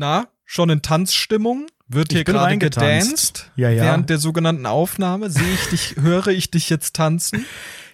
Na, schon in Tanzstimmung? Wird hier gerade gedanced? Ja, ja. Während der sogenannten Aufnahme sehe ich dich, höre ich dich jetzt tanzen?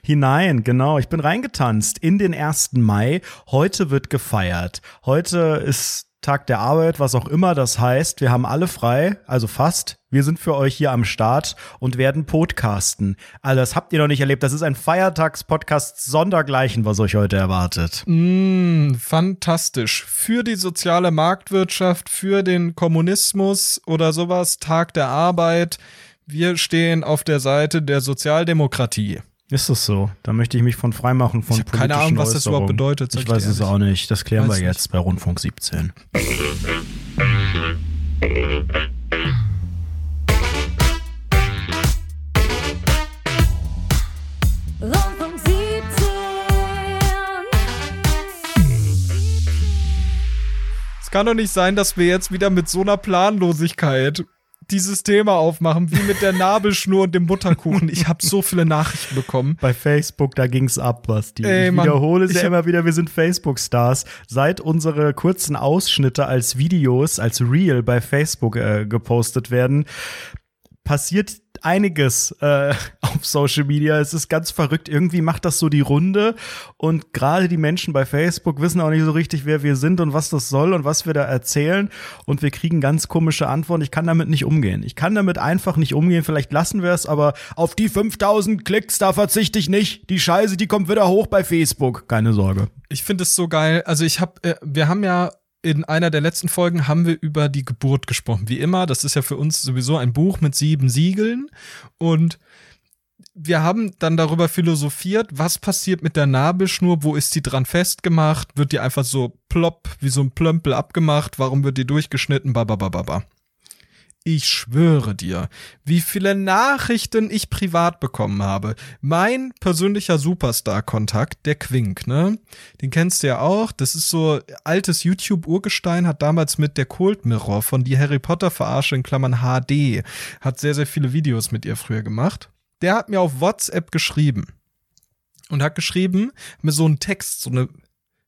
Hinein, genau. Ich bin reingetanzt in den 1. Mai. Heute wird gefeiert. Heute ist Tag der Arbeit, was auch immer das heißt. Wir haben alle frei, also fast. Wir sind für euch hier am Start und werden podcasten. Also das habt ihr noch nicht erlebt. Das ist ein Feiertagspodcast sondergleichen, was euch heute erwartet. Mm, fantastisch. Für die soziale Marktwirtschaft, für den Kommunismus oder sowas, Tag der Arbeit. Wir stehen auf der Seite der Sozialdemokratie. Ist das so? Da möchte ich mich von freimachen von Ich habe keine Ahnung, was das überhaupt bedeutet. Ich weiß es auch nicht. Das klären weiß wir jetzt nicht. bei Rundfunk 17. Rundfunk 17. Es kann doch nicht sein, dass wir jetzt wieder mit so einer Planlosigkeit dieses Thema aufmachen, wie mit der Nabelschnur und dem Butterkuchen. Ich habe so viele Nachrichten bekommen. Bei Facebook, da ging's ab, was die. Ey, ich Mann, wiederhole es ja immer wieder, wir sind Facebook-Stars. Seit unsere kurzen Ausschnitte als Videos, als Reel bei Facebook äh, gepostet werden, passiert einiges äh, auf Social Media. Es ist ganz verrückt. Irgendwie macht das so die Runde. Und gerade die Menschen bei Facebook wissen auch nicht so richtig, wer wir sind und was das soll und was wir da erzählen. Und wir kriegen ganz komische Antworten. Ich kann damit nicht umgehen. Ich kann damit einfach nicht umgehen. Vielleicht lassen wir es, aber auf die 5000 Klicks, da verzichte ich nicht. Die Scheiße, die kommt wieder hoch bei Facebook. Keine Sorge. Ich finde es so geil. Also ich habe, äh, wir haben ja in einer der letzten Folgen haben wir über die Geburt gesprochen. Wie immer, das ist ja für uns sowieso ein Buch mit sieben Siegeln. Und wir haben dann darüber philosophiert, was passiert mit der Nabelschnur, wo ist die dran festgemacht, wird die einfach so plopp, wie so ein Plömpel abgemacht, warum wird die durchgeschnitten, bababababa. Ich schwöre dir, wie viele Nachrichten ich privat bekommen habe. Mein persönlicher Superstar-Kontakt, der Quink, ne? Den kennst du ja auch. Das ist so altes YouTube-Urgestein, hat damals mit der Cold Mirror von die Harry Potter Verarsche in Klammern HD, hat sehr, sehr viele Videos mit ihr früher gemacht. Der hat mir auf WhatsApp geschrieben. Und hat geschrieben, mit so einem Text, so eine,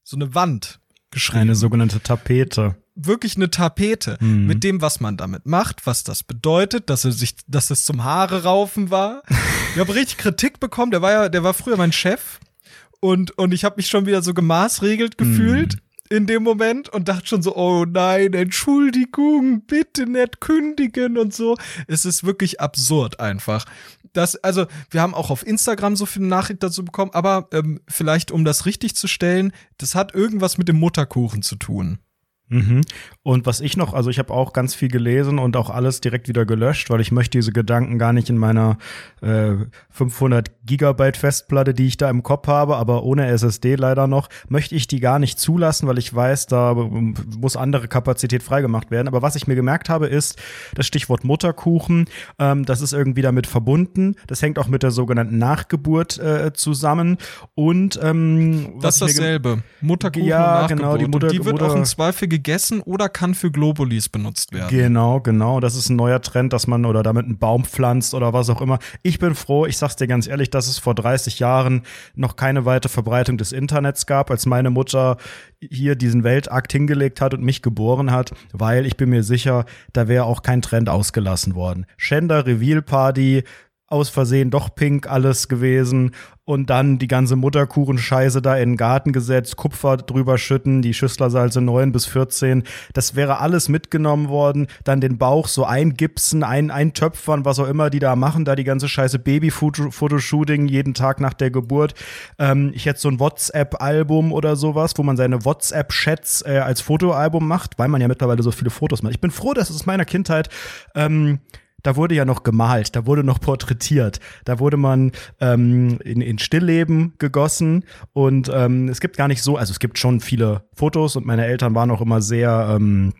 so eine Wand geschrieben. Eine sogenannte Tapete wirklich eine Tapete mhm. mit dem, was man damit macht, was das bedeutet, dass er sich, dass es zum Haare raufen war. ich habe richtig Kritik bekommen. Der war ja, der war früher mein Chef und und ich habe mich schon wieder so gemaßregelt gefühlt. Mhm. In dem Moment und dachte schon so, oh nein, Entschuldigung, bitte nicht kündigen und so. Es ist wirklich absurd einfach. Das, also, wir haben auch auf Instagram so viele Nachrichten dazu bekommen, aber ähm, vielleicht, um das richtig zu stellen, das hat irgendwas mit dem Mutterkuchen zu tun. Mhm. Und was ich noch, also ich habe auch ganz viel gelesen und auch alles direkt wieder gelöscht, weil ich möchte diese Gedanken gar nicht in meiner äh, 500 Gigabyte Festplatte, die ich da im Kopf habe, aber ohne SSD leider noch, möchte ich die gar nicht zulassen, weil ich weiß, da muss andere Kapazität freigemacht werden. Aber was ich mir gemerkt habe, ist das Stichwort Mutterkuchen. Ähm, das ist irgendwie damit verbunden. Das hängt auch mit der sogenannten Nachgeburt äh, zusammen. Und ähm, das ist dasselbe. Mutterkuchen ja, und Nachgeburt. Genau, die, Mutter, die wird Mutter, auch im Zweifel gegessen oder kann für Globulis benutzt werden. Genau, genau. Das ist ein neuer Trend, dass man oder damit einen Baum pflanzt oder was auch immer. Ich bin froh, ich sag's dir ganz ehrlich, dass es vor 30 Jahren noch keine weite Verbreitung des Internets gab, als meine Mutter hier diesen Weltakt hingelegt hat und mich geboren hat, weil ich bin mir sicher, da wäre auch kein Trend ausgelassen worden. Schender Reveal Party, aus Versehen doch pink alles gewesen und dann die ganze Mutterkuchenscheiße da in den Garten gesetzt, Kupfer drüber schütten, die Schüsslersalze 9 bis 14. Das wäre alles mitgenommen worden. Dann den Bauch so eingipsen, ein, eintöpfern, was auch immer die da machen, da die ganze Scheiße Baby-Fotoshooting jeden Tag nach der Geburt. Ähm, ich hätte so ein WhatsApp-Album oder sowas, wo man seine WhatsApp-Chats äh, als Fotoalbum macht, weil man ja mittlerweile so viele Fotos macht. Ich bin froh, dass es aus meiner Kindheit ähm, da wurde ja noch gemalt, da wurde noch porträtiert, da wurde man ähm, in, in Stillleben gegossen und ähm, es gibt gar nicht so, also es gibt schon viele Fotos und meine Eltern waren auch immer sehr ähm,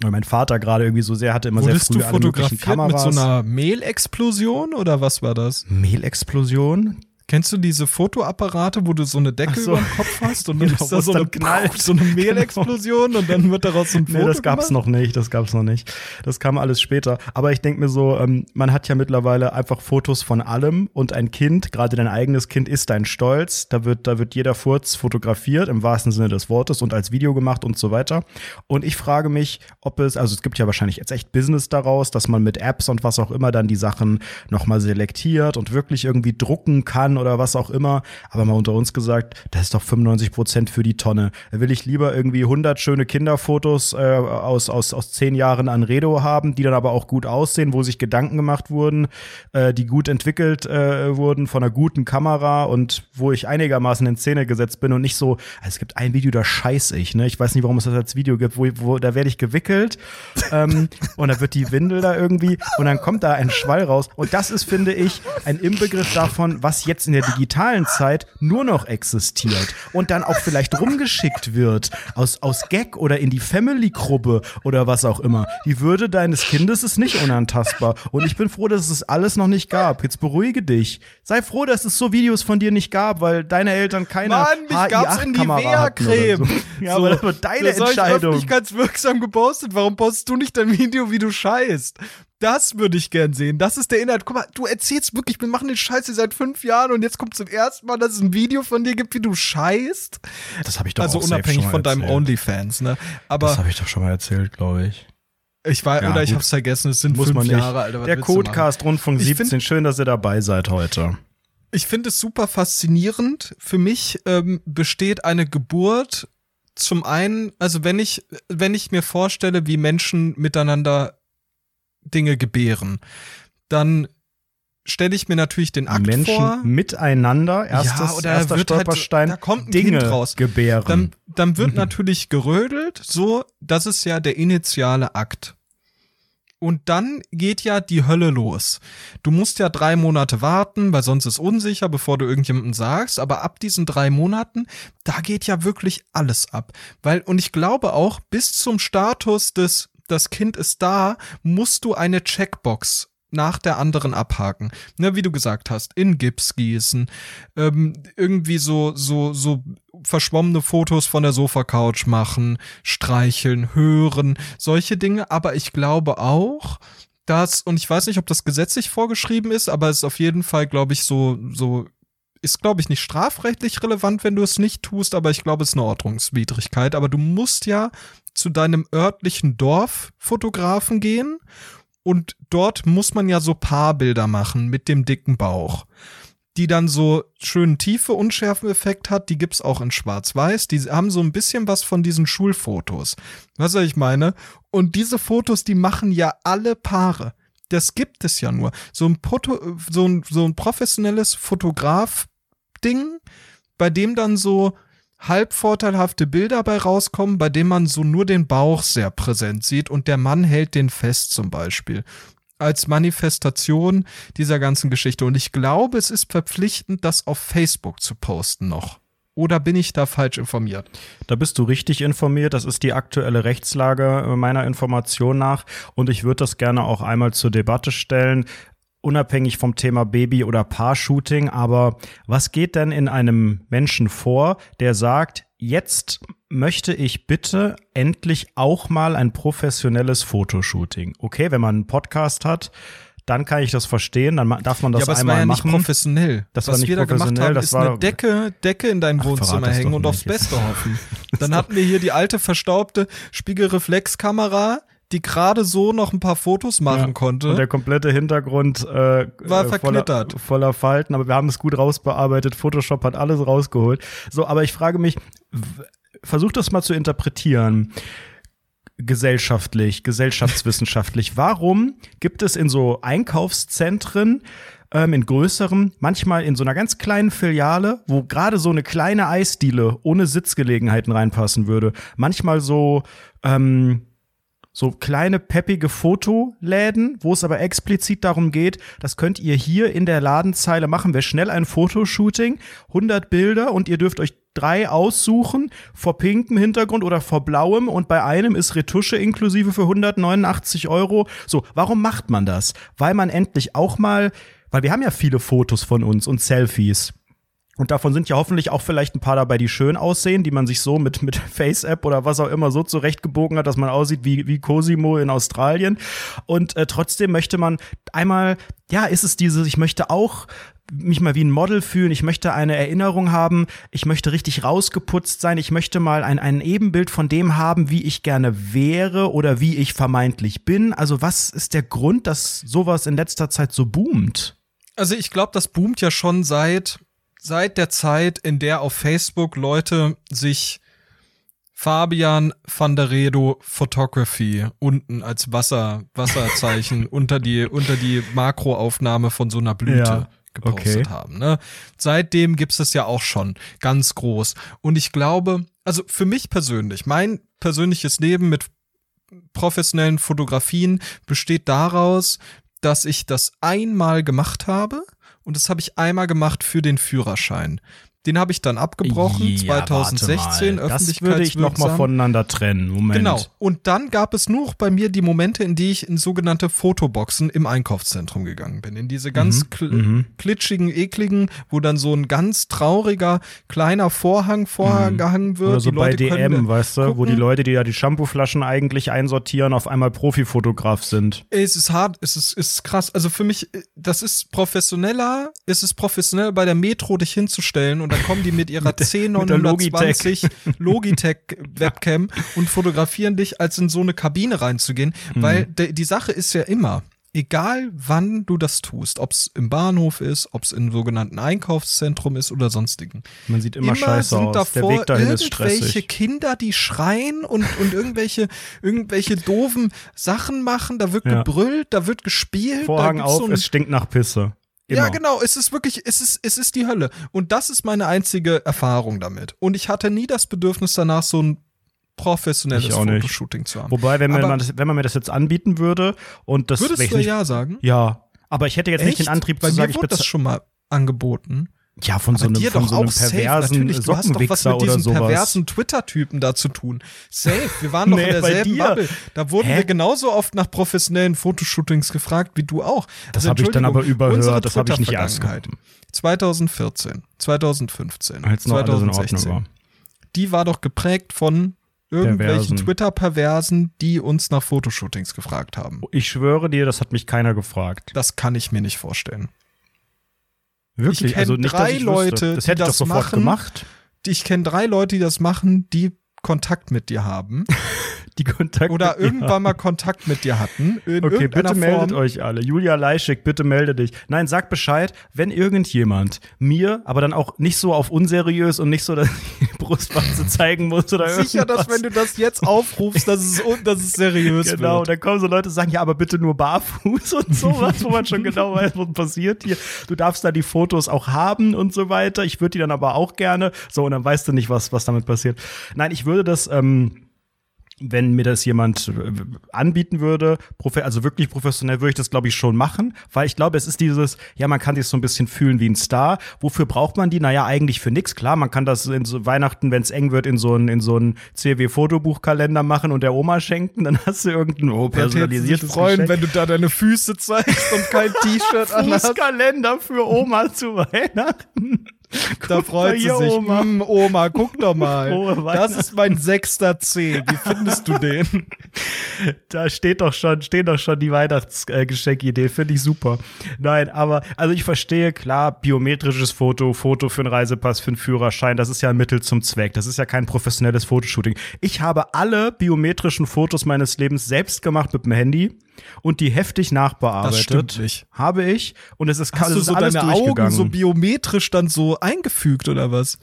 weil mein Vater gerade irgendwie so sehr hatte immer Wurdest sehr früh du fotografiert mit so einer Mehlexplosion oder was war das? Mehlexplosion? Kennst du diese Fotoapparate, wo du so eine Decke so. über dem Kopf hast und dann Genau, ist da so es eine, knallt. so eine Mehlexplosion und dann wird daraus so ein Foto Nee, das gab's gemacht? noch nicht, das gab's noch nicht. Das kam alles später. Aber ich denk mir so, ähm, man hat ja mittlerweile einfach Fotos von allem und ein Kind, gerade dein eigenes Kind, ist dein Stolz. Da wird, da wird jeder Furz fotografiert, im wahrsten Sinne des Wortes, und als Video gemacht und so weiter. Und ich frage mich, ob es, also es gibt ja wahrscheinlich jetzt echt Business daraus, dass man mit Apps und was auch immer dann die Sachen nochmal selektiert und wirklich irgendwie drucken kann oder was auch immer. Aber mal unter uns gesagt, das ist doch 95 Prozent für die Tonne. Da will ich lieber irgendwie 100 schöne Kinderfotos äh, aus, aus, aus zehn Jahren an Redo haben, die dann aber auch gut aussehen, wo sich Gedanken gemacht wurden, äh, die gut entwickelt äh, wurden von einer guten Kamera und wo ich einigermaßen in Szene gesetzt bin und nicht so, also es gibt ein Video, da scheiß ich, ne? Ich weiß nicht, warum es das als Video gibt, wo, wo da werde ich gewickelt ähm, und da wird die Windel da irgendwie und dann kommt da ein Schwall raus und das ist, finde ich, ein Inbegriff davon, was jetzt in der digitalen Zeit nur noch existiert und dann auch vielleicht rumgeschickt wird aus, aus Gag oder in die Family-Gruppe oder was auch immer. Die Würde deines Kindes ist nicht unantastbar und ich bin froh, dass es alles noch nicht gab. Jetzt beruhige dich. Sei froh, dass es so Videos von dir nicht gab, weil deine Eltern keine Mann, mich gab's in HI8-Kamera hatten oder Nivea-Creme. So. Ja, aber das war deine das hab ich Entscheidung. öffentlichkeitswirksam gepostet. Warum postest du nicht dein Video, wie du scheißt? Das würde ich gern sehen. Das ist der Inhalt. Guck mal, du erzählst wirklich, wir machen den Scheiß hier seit fünf Jahren und jetzt kommt zum ersten Mal, dass es ein Video von dir gibt, wie du scheißt. Das habe ich doch Also auch unabhängig schon mal von deinem erzählt. OnlyFans, ne? Aber Das habe ich doch schon mal erzählt, glaube ich. ich war, Ja, oder ich gut. hab's vergessen, es sind Muss fünf. Jahre, Alter. Der? Codecast Rundfunk Ich 17, schön, dass ihr dabei seid heute. Ich finde es super faszinierend. Für mich ähm, besteht eine Geburt zum einen, also wenn ich, wenn ich mir vorstelle, wie Menschen miteinander Dinge gebären, dann stelle ich mir natürlich den Akt Menschen vor. miteinander, erstes, Ja, oder erster wird halt- Stolperstein, da kommt ein Dinge Kind raus. gebären. Dann, dann wird Mhm. natürlich gerödelt, so, das ist ja der initiale Akt. Und dann geht ja die Hölle los. Du musst ja drei Monate warten, weil sonst ist unsicher, bevor du irgendjemandem sagst. Aber ab diesen drei Monaten, da geht ja wirklich alles ab. Weil, und ich glaube auch, bis zum Status des, das Kind ist da, musst du eine Checkbox nach der anderen abhaken. Ne, wie du gesagt hast, in Gips gießen, ähm, irgendwie so, so, so verschwommene Fotos von der Sofacouch machen, streicheln, hören, solche Dinge. Aber ich glaube auch, dass, und ich weiß nicht, ob das gesetzlich vorgeschrieben ist, aber es ist auf jeden Fall, glaube ich, so, so, ist, glaube ich, nicht strafrechtlich relevant, wenn du es nicht tust, aber ich glaube, es ist eine Ordnungswidrigkeit. Aber du musst ja zu deinem örtlichen Dorffotografen gehen und dort muss man ja so Paarbilder machen mit dem dicken Bauch die dann so schönen tiefe Unschärfeneffekt hat, die gibt's auch in schwarz-weiß, die haben so ein bisschen was von diesen Schulfotos. Was ich meine? Und diese Fotos, die machen ja alle Paare. Das gibt es ja nur. So ein, Foto, so ein, so ein professionelles Fotograf-Ding, bei dem dann so halb vorteilhafte Bilder bei rauskommen, bei dem man so nur den Bauch sehr präsent sieht und der Mann hält den fest zum Beispiel als Manifestation dieser ganzen Geschichte. Und ich glaube, es ist verpflichtend, das auf Facebook zu posten noch. Oder bin ich da falsch informiert? Da bist du richtig informiert. Das ist die aktuelle Rechtslage äh, meiner Information nach. Und ich würde das gerne auch einmal zur Debatte stellen. Unabhängig vom Thema Baby- oder Paar-Shooting. Aber was geht denn in einem Menschen vor, der sagt, jetzt möchte ich bitte endlich auch mal ein professionelles Fotoshooting? Okay, wenn man einen Podcast hat, dann kann ich das verstehen. Dann darf man das ja, aber es einmal war ja nicht machen. professionell. Das Was war nicht wir da gemacht professionell, haben, das ist war- eine Decke, Decke in dein Ach, Wohnzimmer hängen und aufs. Beste hoffen. Dann hatten wir hier die alte verstaubte Spiegelreflexkamera, die gerade so noch ein paar Fotos machen Ja, konnte. Und der komplette Hintergrund äh, War äh, verknittert. Voller, voller Falten, aber wir haben es gut rausbearbeitet. Photoshop hat alles rausgeholt. So, aber ich frage mich, versuch das mal zu interpretieren. Gesellschaftlich, gesellschaftswissenschaftlich. Warum gibt es in so Einkaufszentren ähm, in größeren, manchmal in so einer ganz kleinen Filiale, wo gerade so eine kleine Eisdiele ohne Sitzgelegenheiten reinpassen würde, manchmal so ähm, so kleine peppige Fotoläden, wo es aber explizit darum geht, das könnt ihr hier in der Ladenzeile machen. Wir schnell ein Fotoshooting, 100 Bilder und ihr dürft euch drei aussuchen, vor pinkem Hintergrund oder vor blauem und bei einem ist Retusche inklusive für 189 Euro. So, warum macht man das? Weil man endlich auch mal weil wir haben ja viele Fotos von uns und Selfies. Und davon sind ja hoffentlich auch vielleicht ein paar dabei, die schön aussehen, die man sich so mit, mit Face-App oder was auch immer so zurechtgebogen hat, dass man aussieht wie, wie Cosimo in Australien. Und äh, trotzdem möchte man einmal, ja, ist es dieses, ich möchte auch mich mal wie ein Model fühlen, ich möchte eine Erinnerung haben, ich möchte richtig rausgeputzt sein, ich möchte mal ein, ein Ebenbild von dem haben, wie ich gerne wäre oder wie ich vermeintlich bin. Also was ist der Grund, dass sowas in letzter Zeit so boomt? Also ich glaube, das boomt ja schon seit seit der Zeit, in der auf Facebook Leute sich Fabian van der Redo Photography unten als Wasser, Wasserzeichen unter die, unter die Makroaufnahme von so einer Blüte Ja, gepostet okay. haben. Ne? Seitdem gibt's das ja auch schon ganz groß. Und ich glaube, also für mich persönlich, mein persönliches Leben mit professionellen Fotografien besteht daraus, dass ich das einmal gemacht habe und das habe ich einmal gemacht für den Führerschein. Den habe ich dann abgebrochen, 2016, Das würde ich noch mal öffentlichkeitswirksam. voneinander trennen. Moment. Genau. Und dann gab es nur bei mir die Momente, in die ich in sogenannte Fotoboxen im Einkaufszentrum gegangen bin. In diese ganz kl mhm. klitschigen, ekligen, wo dann so ein ganz trauriger kleiner Vorhang vorgehangen wird. Oder so die bei Leute DM, weißt du, wo die gucken. Leute, die ja die Shampooflaschen eigentlich einsortieren, auf einmal Profifotograf sind. Es ist hart, es ist, es ist krass. Also für mich, äh, das ist professioneller, es ist professionell bei der Metro dich hinzustellen und dann kommen die mit ihrer C920 Logitech-Webcam und fotografieren dich, als in so eine Kabine reinzugehen. Mhm. Weil de, die Sache ist ja immer, egal wann du das tust, ob es im Bahnhof ist, ob es im sogenannten Einkaufszentrum ist oder sonstigen. Man sieht immer, scheiße sind aus. davor Der Weg dahin ist irgendwelche stressig. Kinder, die schreien und, und irgendwelche, irgendwelche doofen Sachen machen. Da wird Ja. gebrüllt, da wird gespielt. Vorhang auf, so es stinkt nach Pisse. Immer. ja, genau. Es ist wirklich, es ist, es ist die Hölle. Und das ist meine einzige Erfahrung damit. Und ich hatte nie das Bedürfnis danach, so ein professionelles Ich. Fotoshooting zu haben. Wobei, wenn, man das, wenn man mir das jetzt anbieten würde und das Würdest ich du nicht, ja sagen? ja, aber ich hätte jetzt nicht den Antrieb Bei zu sagen, mir ich wurde das bezahle schon mal angeboten. Ja von so Bei einem, dir von doch so einem auch safe, perversen natürlich. Du hast doch was mit diesen perversen Twitter-Typen da zu tun. Safe. Wir waren doch Nee, in derselben. Bubble. Da wurden Hä? wir genauso oft nach professionellen Fotoshootings gefragt wie du auch. Das Also, habe ich dann aber überhört, das habe ich nicht Twitter-Vergangenheit. genommen. 2014, 2015, Als noch alles in Ordnung 2016. war. Die war doch geprägt von irgendwelchen Perversen. Twitter-Perversen, die uns nach Fotoshootings gefragt haben. Ich schwöre dir, das hat mich keiner gefragt. Das kann ich mir nicht vorstellen. Wirklich, kenn also nicht, drei dass ich Leute, wüsste. Das die hätte ich doch das sofort machen. gemacht. Ich kenne drei Leute, die das machen, die Kontakt mit dir haben Die Kontakte. oder irgendwann mal Kontakt mit dir hatten. Okay, bitte meldet Form. euch alle. Julia Leischig, bitte melde dich. Nein, sag Bescheid, wenn irgendjemand mir, aber dann auch nicht so auf unseriös und nicht so, dass ich die Brustwarze zeigen muss oder Sicher, dass irgendwas. wenn du das jetzt aufrufst, dass es, dass es seriös Genau, wird. dann kommen so Leute und sagen, ja, aber bitte nur barfuß und sowas, wo man schon genau weiß, was passiert hier. Du darfst da die Fotos auch haben und so weiter. Ich würde die dann aber auch gerne. So, und dann weißt du nicht, was, was damit passiert. Nein, ich würde das, ähm, wenn mir das jemand äh, anbieten würde, also wirklich professionell, würde ich das, glaube ich, schon machen, weil ich glaube, es ist dieses, ja, man kann sich so ein bisschen fühlen wie ein Star. Wofür braucht man die? Naja, eigentlich für nix. Klar, man kann das in so Weihnachten, wenn es eng wird, in so einen in so einen CW-Fotobuchkalender machen und der Oma schenken, dann hast du irgendein oh, personalisiertes freuen, Geschenk. wenn du da deine Füße zeigst und kein T-Shirt anhast. Fußkalender für Oma zu Weihnachten. Da freut sie sich. Oma. Oma. Oma, guck doch mal. Das ist mein sechster C. Wie findest du den? Da steht doch schon, stehen doch schon die Weihnachtsgeschenkidee, finde ich super. Nein, aber also ich verstehe klar, biometrisches Foto, Foto für einen Reisepass, für einen Führerschein, das ist ja ein Mittel zum Zweck. Das ist ja kein professionelles Fotoshooting. Ich habe alle biometrischen Fotos meines Lebens selbst gemacht mit dem Handy und die heftig nachbearbeitet. Das stimmt nicht. Habe ich und es ist, Hast du so alles deine Augen so biometrisch dann so eingefügt oder was?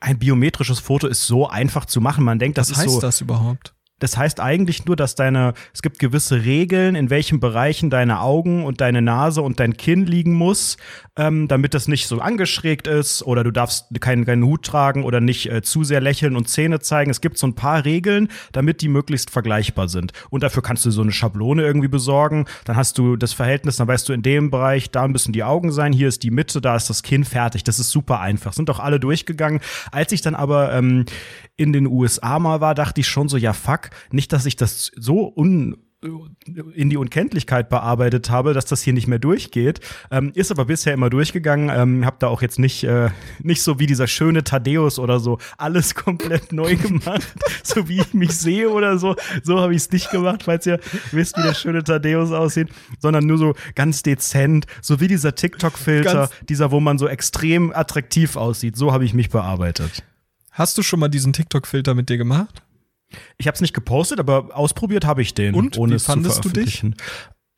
ein biometrisches Foto ist so einfach zu machen. Man denkt, das Was ist heißt so das überhaupt? Das heißt eigentlich nur, dass deine, es gibt gewisse Regeln, in welchen Bereichen deine Augen und deine Nase und dein Kinn liegen muss, ähm, damit das nicht so angeschrägt ist oder du darfst keinen, keinen Hut tragen oder nicht äh, zu sehr lächeln und Zähne zeigen. Es gibt so ein paar Regeln, damit die möglichst vergleichbar sind. Und dafür kannst du so eine Schablone irgendwie besorgen. Dann hast du das Verhältnis, dann weißt du, in dem Bereich, da müssen die Augen sein, hier ist die Mitte, da ist das Kinn fertig. Das ist super einfach. Sind doch alle durchgegangen. Als ich dann aber ähm, in den USA mal war, dachte ich schon so, ja fuck, nicht, dass ich das so un in die Unkenntlichkeit bearbeitet habe, dass das hier nicht mehr durchgeht. Ähm, ist aber bisher immer durchgegangen. Ähm, hab da auch jetzt nicht, äh, nicht so wie dieser schöne Thaddeus oder so alles komplett neu gemacht, so wie ich mich sehe oder so. So habe ich es nicht gemacht, falls ihr wisst, wie der schöne Thaddeus aussieht, sondern nur so ganz dezent, so wie dieser TikTok-Filter, dieser, wo man so extrem attraktiv aussieht. So habe ich mich bearbeitet. Hast du schon mal diesen TikTok-Filter mit dir gemacht? Ich habe es nicht gepostet, aber ausprobiert habe ich den. Und? ohne Wie es zu fandest du dich? veröffentlichen.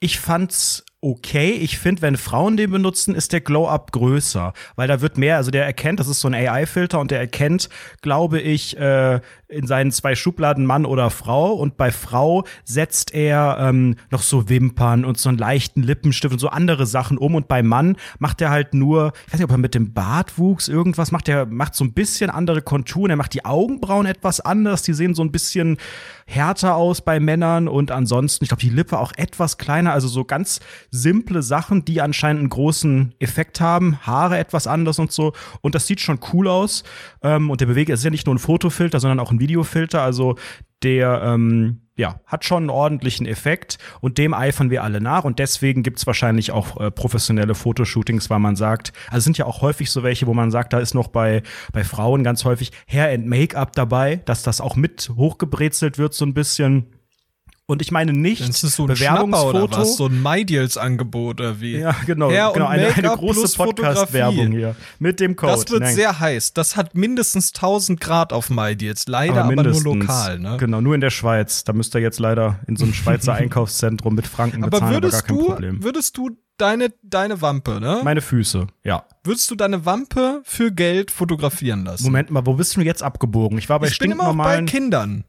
Ich fand's okay. Ich finde, wenn Frauen den benutzen, ist der Glow-Up größer, weil da wird mehr, also der erkennt, das ist so ein AI-Filter und der erkennt, glaube ich, äh, in seinen zwei Schubladen Mann oder Frau. Und bei Frau setzt er ähm, noch so Wimpern und so einen leichten Lippenstift und so andere Sachen um. Und bei Mann macht er halt nur, ich weiß nicht, ob er mit dem Bartwuchs irgendwas macht, er macht so ein bisschen andere Konturen, er macht die Augenbrauen etwas anders, die sehen so ein bisschen härter aus bei Männern. Und ansonsten, ich glaube, die Lippe auch etwas kleiner, also so ganz simple Sachen, die anscheinend einen großen Effekt haben, Haare etwas anders und so. Und das sieht schon cool aus. Ähm, und der Bewege, es ist ja nicht nur ein Fotofilter, sondern auch ein Videofilter, also der ähm, ja, hat schon einen ordentlichen Effekt und dem eifern wir alle nach und deswegen gibt's wahrscheinlich auch äh, professionelle Fotoshootings, weil man sagt, also es sind ja auch häufig so welche, wo man sagt, da ist noch bei, bei Frauen ganz häufig Hair and Make-up dabei, dass das auch mit hochgebrezelt wird so ein bisschen. Und ich meine nicht Das ist so ein Bewerbungsfoto. oder was? So ein MyDeals-Angebot oder wie? ja, genau, Hair genau eine, eine große Podcast-Werbung hier mit dem Code. Das wird Nein. sehr heiß. Das hat mindestens 1000 Grad auf MyDeals. Leider aber, nur mindestens. lokal. Ne? Genau, nur in der Schweiz. Da müsst ihr jetzt leider in so ein Schweizer Einkaufszentrum mit Franken Aber bezahlen, aber gar würdest kein du, Problem. würdest du deine, deine Wampe, ne? Meine Füße, ja. würdest du deine Wampe für Geld fotografieren lassen? Moment mal, wo bist du jetzt abgebogen? Ich war bei ich bin immer auch bei. Kindern.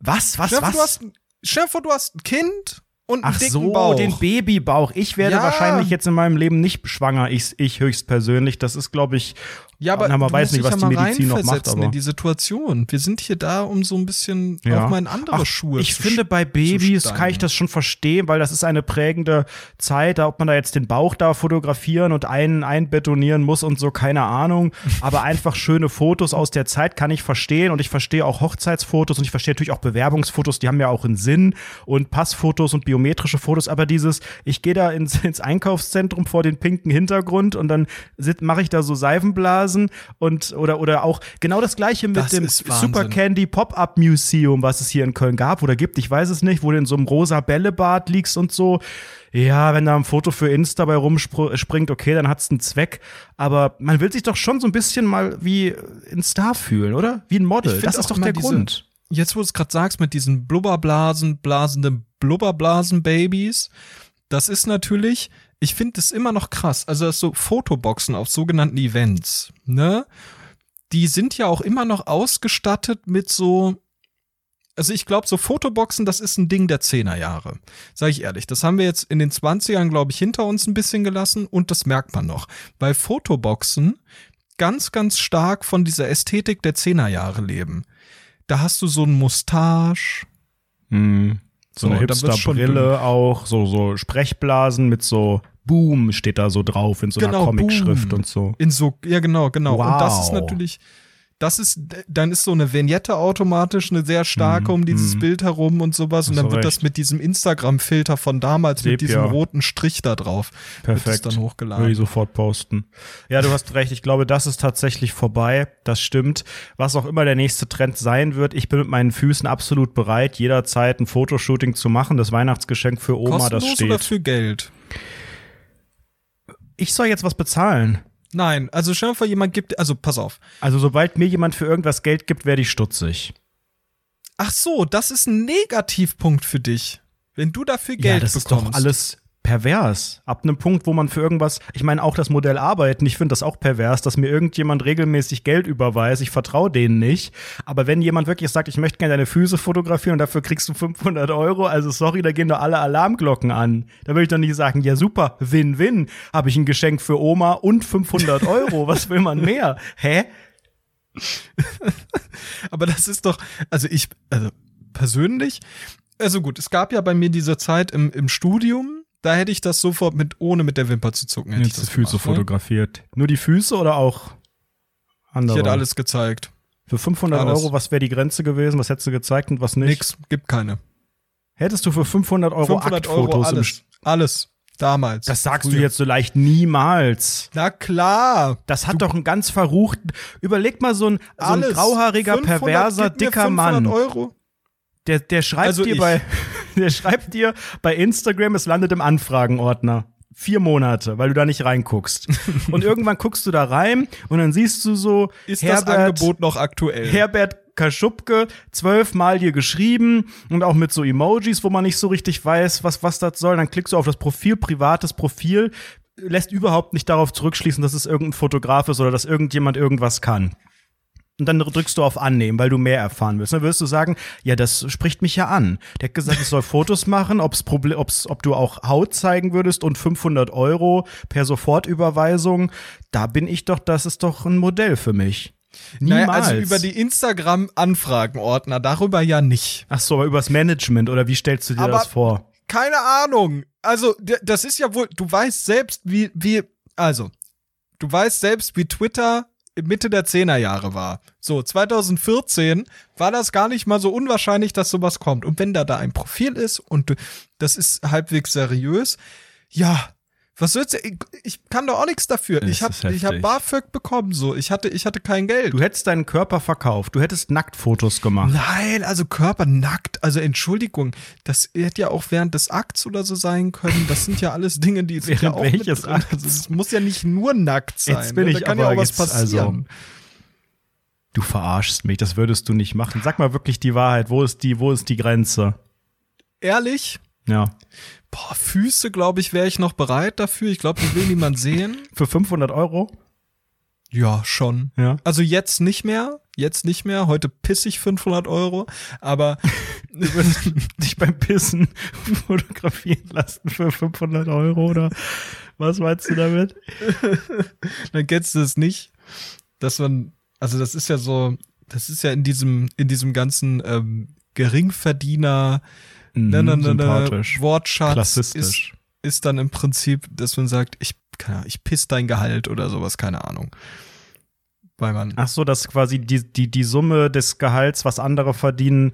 Was, was, vor, was? Du hast, stell dir vor, du hast ein Kind und einen Ach dicken so, Bauch. den Babybauch. Ich werde Ja. wahrscheinlich jetzt in meinem Leben nicht schwanger, ich, ich höchstpersönlich. Das ist, glaube ich, ja, aber man weiß nicht, was die Medizin noch macht, aber- in die Situation. Wir sind hier da, um so ein bisschen Ja. auch mal in andere Ach, Schuhe Ich zu finde, bei Babys kann ich das schon verstehen, weil das ist eine prägende Zeit, da ob man da jetzt den Bauch da fotografieren und einen einbetonieren muss und so, keine Ahnung. Aber einfach schöne Fotos aus der Zeit kann ich verstehen und ich verstehe auch Hochzeitsfotos und ich verstehe natürlich auch Bewerbungsfotos, die haben ja auch einen Sinn und Passfotos und biometrische Fotos, aber dieses, ich gehe da ins, ins Einkaufszentrum vor den pinken Hintergrund und dann mache ich da so Seifenblasen und oder oder auch genau das gleiche mit Das dem. Super Candy Pop-Up Museum, was es hier in Köln gab oder gibt, ich weiß es nicht, wo du in so einem rosa Bällebad liegst und so. Ja, wenn da ein Foto für Insta bei rumspringt, okay, dann hat's einen Zweck. Aber man will sich doch schon so ein bisschen mal wie ein Star fühlen, oder? Wie ein Model. Das ist doch der diese- Grund. Jetzt, wo du es gerade sagst, mit diesen Blubberblasen, blasenden Blubberblasen-Babys, das ist natürlich, ich finde das immer noch krass. Also, das so Fotoboxen auf sogenannten Events, ne? Die sind ja auch immer noch ausgestattet mit so, also ich glaube, so Fotoboxen, das ist ein Ding der Zehnerjahre. Sag ich ehrlich. Das haben wir jetzt in den 20ern, glaube ich, hinter uns ein bisschen gelassen und das merkt man noch. Weil Fotoboxen ganz, ganz stark von dieser Ästhetik der Zehnerjahre leben. Da hast du so ein Mustache. Mhm. So, So, eine Hipsterbrille auch, so, so Sprechblasen mit so Boom steht da so drauf in so einer Genau, Comic-Schrift Boom. und so. In so, ja, genau, genau. Und das ist Wow. natürlich, das ist, dann ist so eine Vignette automatisch eine sehr starke Mhm, um dieses mhm. Bild herum und sowas. Und dann wird das recht. mit diesem Instagram-Filter von damals, Seht mit diesem ja. roten Strich da drauf, Perfekt. wird das dann hochgeladen. Würde ich sofort posten. Ja, du hast recht. Ich glaube, das ist tatsächlich vorbei. Das stimmt. Was auch immer der nächste Trend sein wird, ich bin mit meinen Füßen absolut bereit, jederzeit ein Fotoshooting zu machen. Das Weihnachtsgeschenk für Oma, das Kostenlos oder steht. für Geld? Ich soll jetzt was bezahlen. Nein, also stell dir vor, jemand gibt, also pass auf. Also sobald mir jemand für irgendwas Geld gibt, werde ich stutzig. Ach so, das ist ein Negativpunkt für dich. Wenn du dafür Geld ja, das bekommst. ist doch alles pervers. Ab einem Punkt, wo man für irgendwas, ich meine auch das Modell arbeiten, ich finde das auch pervers, dass mir irgendjemand regelmäßig Geld überweist. Ich vertraue denen nicht. Aber wenn jemand wirklich sagt, ich möchte gerne deine Füße fotografieren und dafür kriegst du 500 Euro, also sorry, da gehen doch alle Alarmglocken an. Da will ich doch nicht sagen, ja super, Win-Win, habe ich ein Geschenk für Oma und 500 Euro. Was will man mehr? Hä? Aber das ist doch, also ich, also persönlich, also gut, es gab ja bei mir diese Zeit im, im Studium, da hätte ich das sofort mit, ohne mit der Wimper zu zucken, hätte ich Jetzt das die Füße gemacht, ne? fotografiert. Nur die Füße oder auch andere? Ich hätte alles gezeigt. Für 500 Alles. Euro, was wäre die Grenze gewesen? Was hättest du gezeigt und was nicht? Nix, gibt keine. Hättest du für 500 Euro 500 Euro Aktfotos im alles. Alles. Damals. Das sagst du Früher. jetzt so leicht niemals. Na klar. Das hat doch einen ganz verruchten. Überleg mal so ein, so ein grauhaariger, 500, perverser, dicker 500 Mann. Euro. Der, der schreibt Also dir ich. bei, der schreibt dir bei Instagram, es landet im Anfragenordner. Vier Monate, weil du da nicht reinguckst. und irgendwann guckst du da rein und dann siehst du so, Ist das Angebot noch aktuell? Herbert Kaschubke zwölfmal dir geschrieben und auch mit so Emojis, wo man nicht so richtig weiß, was, was das soll. Dann klickst du auf das Profil, privates Profil, lässt überhaupt nicht darauf zurückschließen, dass es irgendein Fotograf ist oder dass irgendjemand irgendwas kann. Und dann drückst du auf Annehmen, weil du mehr erfahren willst. Dann wirst du sagen, ja, das spricht mich ja an. Der hat gesagt, ich soll Fotos machen, ob's ob's, ob du auch Haut zeigen würdest und 500 Euro per Sofortüberweisung. Da bin ich doch, das ist doch ein Modell für mich. Niemals. Naja, also über die Instagram-Anfragenordner, darüber ja nicht. Ach so, aber übers Management oder wie stellst du dir Aber- das vor? Keine Ahnung. Also, das ist ja wohl, du weißt selbst, wie, wie, also, du weißt selbst, wie Twitter Mitte der 10er Jahre war. So, 2014 war das gar nicht mal so unwahrscheinlich, dass sowas kommt. Und wenn da da ein Profil ist und das ist halbwegs seriös, ja, was soll's, ich, ich kann doch auch nichts dafür. Das Ich hab, ist ich hab. BAföG bekommen, so. Ich hatte, ich hatte kein Geld. Du hättest deinen Körper verkauft, du hättest Nacktfotos gemacht. Nein, also Körper nackt, also Entschuldigung, das hätte ja auch während des Akts oder so sein können. Das sind ja alles Dinge, die sind ja auch welches mit. Akts? Also es muss ja nicht nur nackt sein. Jetzt bin ne? ich da kann aber ja auch was jetzt, passieren. also- Du verarschst mich, das würdest du nicht machen. Sag mal wirklich die Wahrheit, wo ist die, wo ist die Grenze? Ehrlich, Ja. Boah, Füße, glaube ich, wäre ich noch bereit dafür. Ich glaube, die will niemand sehen. Für 500 Euro? Ja, schon. Ja. Also jetzt nicht mehr, jetzt nicht mehr. Heute piss ich 500 Euro, aber Du würdest dich beim Pissen fotografieren lassen für 500 Euro oder was meinst du damit? dann kennst du es nicht, dass man, also das ist ja so, das ist ja in diesem, in diesem ganzen ähm, Geringverdiener ne, ne, ne, ne, Mhm, sympathisch. Wortschatz ist, Klassistisch. ist dann im Prinzip, dass man sagt, ich, keine Ahnung, ich piss dein Gehalt oder sowas, keine Ahnung. Weil man, Ach so, dass quasi die, die, die Summe des Gehalts, was andere verdienen,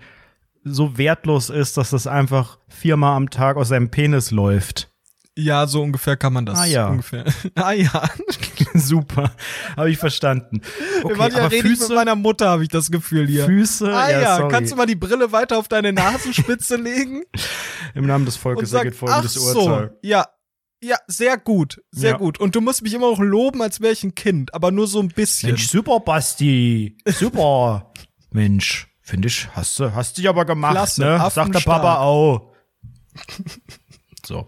so wertlos ist, dass das einfach viermal am Tag aus seinem Penis läuft. Ja, so ungefähr kann man das. Ah, ja. Ungefähr. ah ja. Super, habe ich verstanden. Okay, Manchmal aber rede ich mit Füße, meiner Mutter, habe ich das Gefühl hier. Füße, Ah ja, sorry. kannst du mal die Brille weiter auf deine Nasenspitze legen? im Namen des Volkes sagt, ergeht ach folgendes so, Urteil. ja, ja, sehr gut, sehr Ja. gut. Und du musst mich immer auch loben, als wäre ich ein Kind, aber nur so ein bisschen. Mensch, super, Basti. Super. Mensch, finde ich, hast du, hast dich aber gemacht, Klasse, ne? Sagt der. Papa auch. so.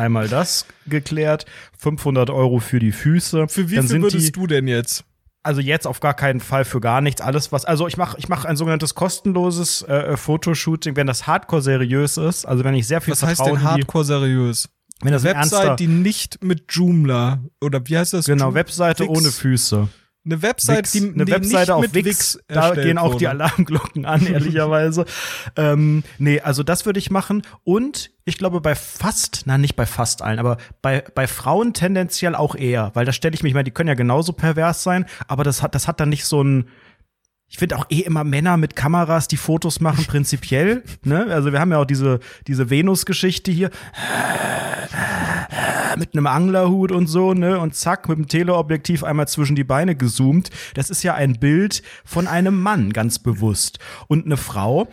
Einmal das geklärt. 500 Euro für die Füße. Für wie Dann viel sind würdest die, du denn jetzt? Also jetzt auf gar keinen Fall für gar nichts. Alles was, also ich mache ich mach ein sogenanntes kostenloses äh, Fotoshooting, wenn das Hardcore seriös ist. Also wenn ich sehr viel Was heißt Vertrauen denn in die, Hardcore seriös? wenn das Website, die nicht mit Joomla oder wie heißt das? genau Joom- Webseite Wix? ohne Füße. Eine Website, Wix, die, eine die Webseite auf mit Wix, Wix da gehen auch die wurde. Alarmglocken an, ehrlicherweise. ähm, nee, also das würde ich machen. Und ich glaube, bei fast, na nicht bei fast allen, aber bei, bei Frauen tendenziell auch eher, weil da stelle ich mich mal, die können ja genauso pervers sein, aber das hat, das hat dann nicht so ein. Ich finde auch eh immer Männer mit Kameras, die Fotos machen, prinzipiell. ne? Also wir haben ja auch diese, diese Venus-Geschichte hier mit einem Anglerhut und so, ne? Und zack, mit dem Teleobjektiv einmal zwischen die Beine gezoomt. Das ist ja ein Bild von einem Mann, ganz bewusst. Und eine Frau,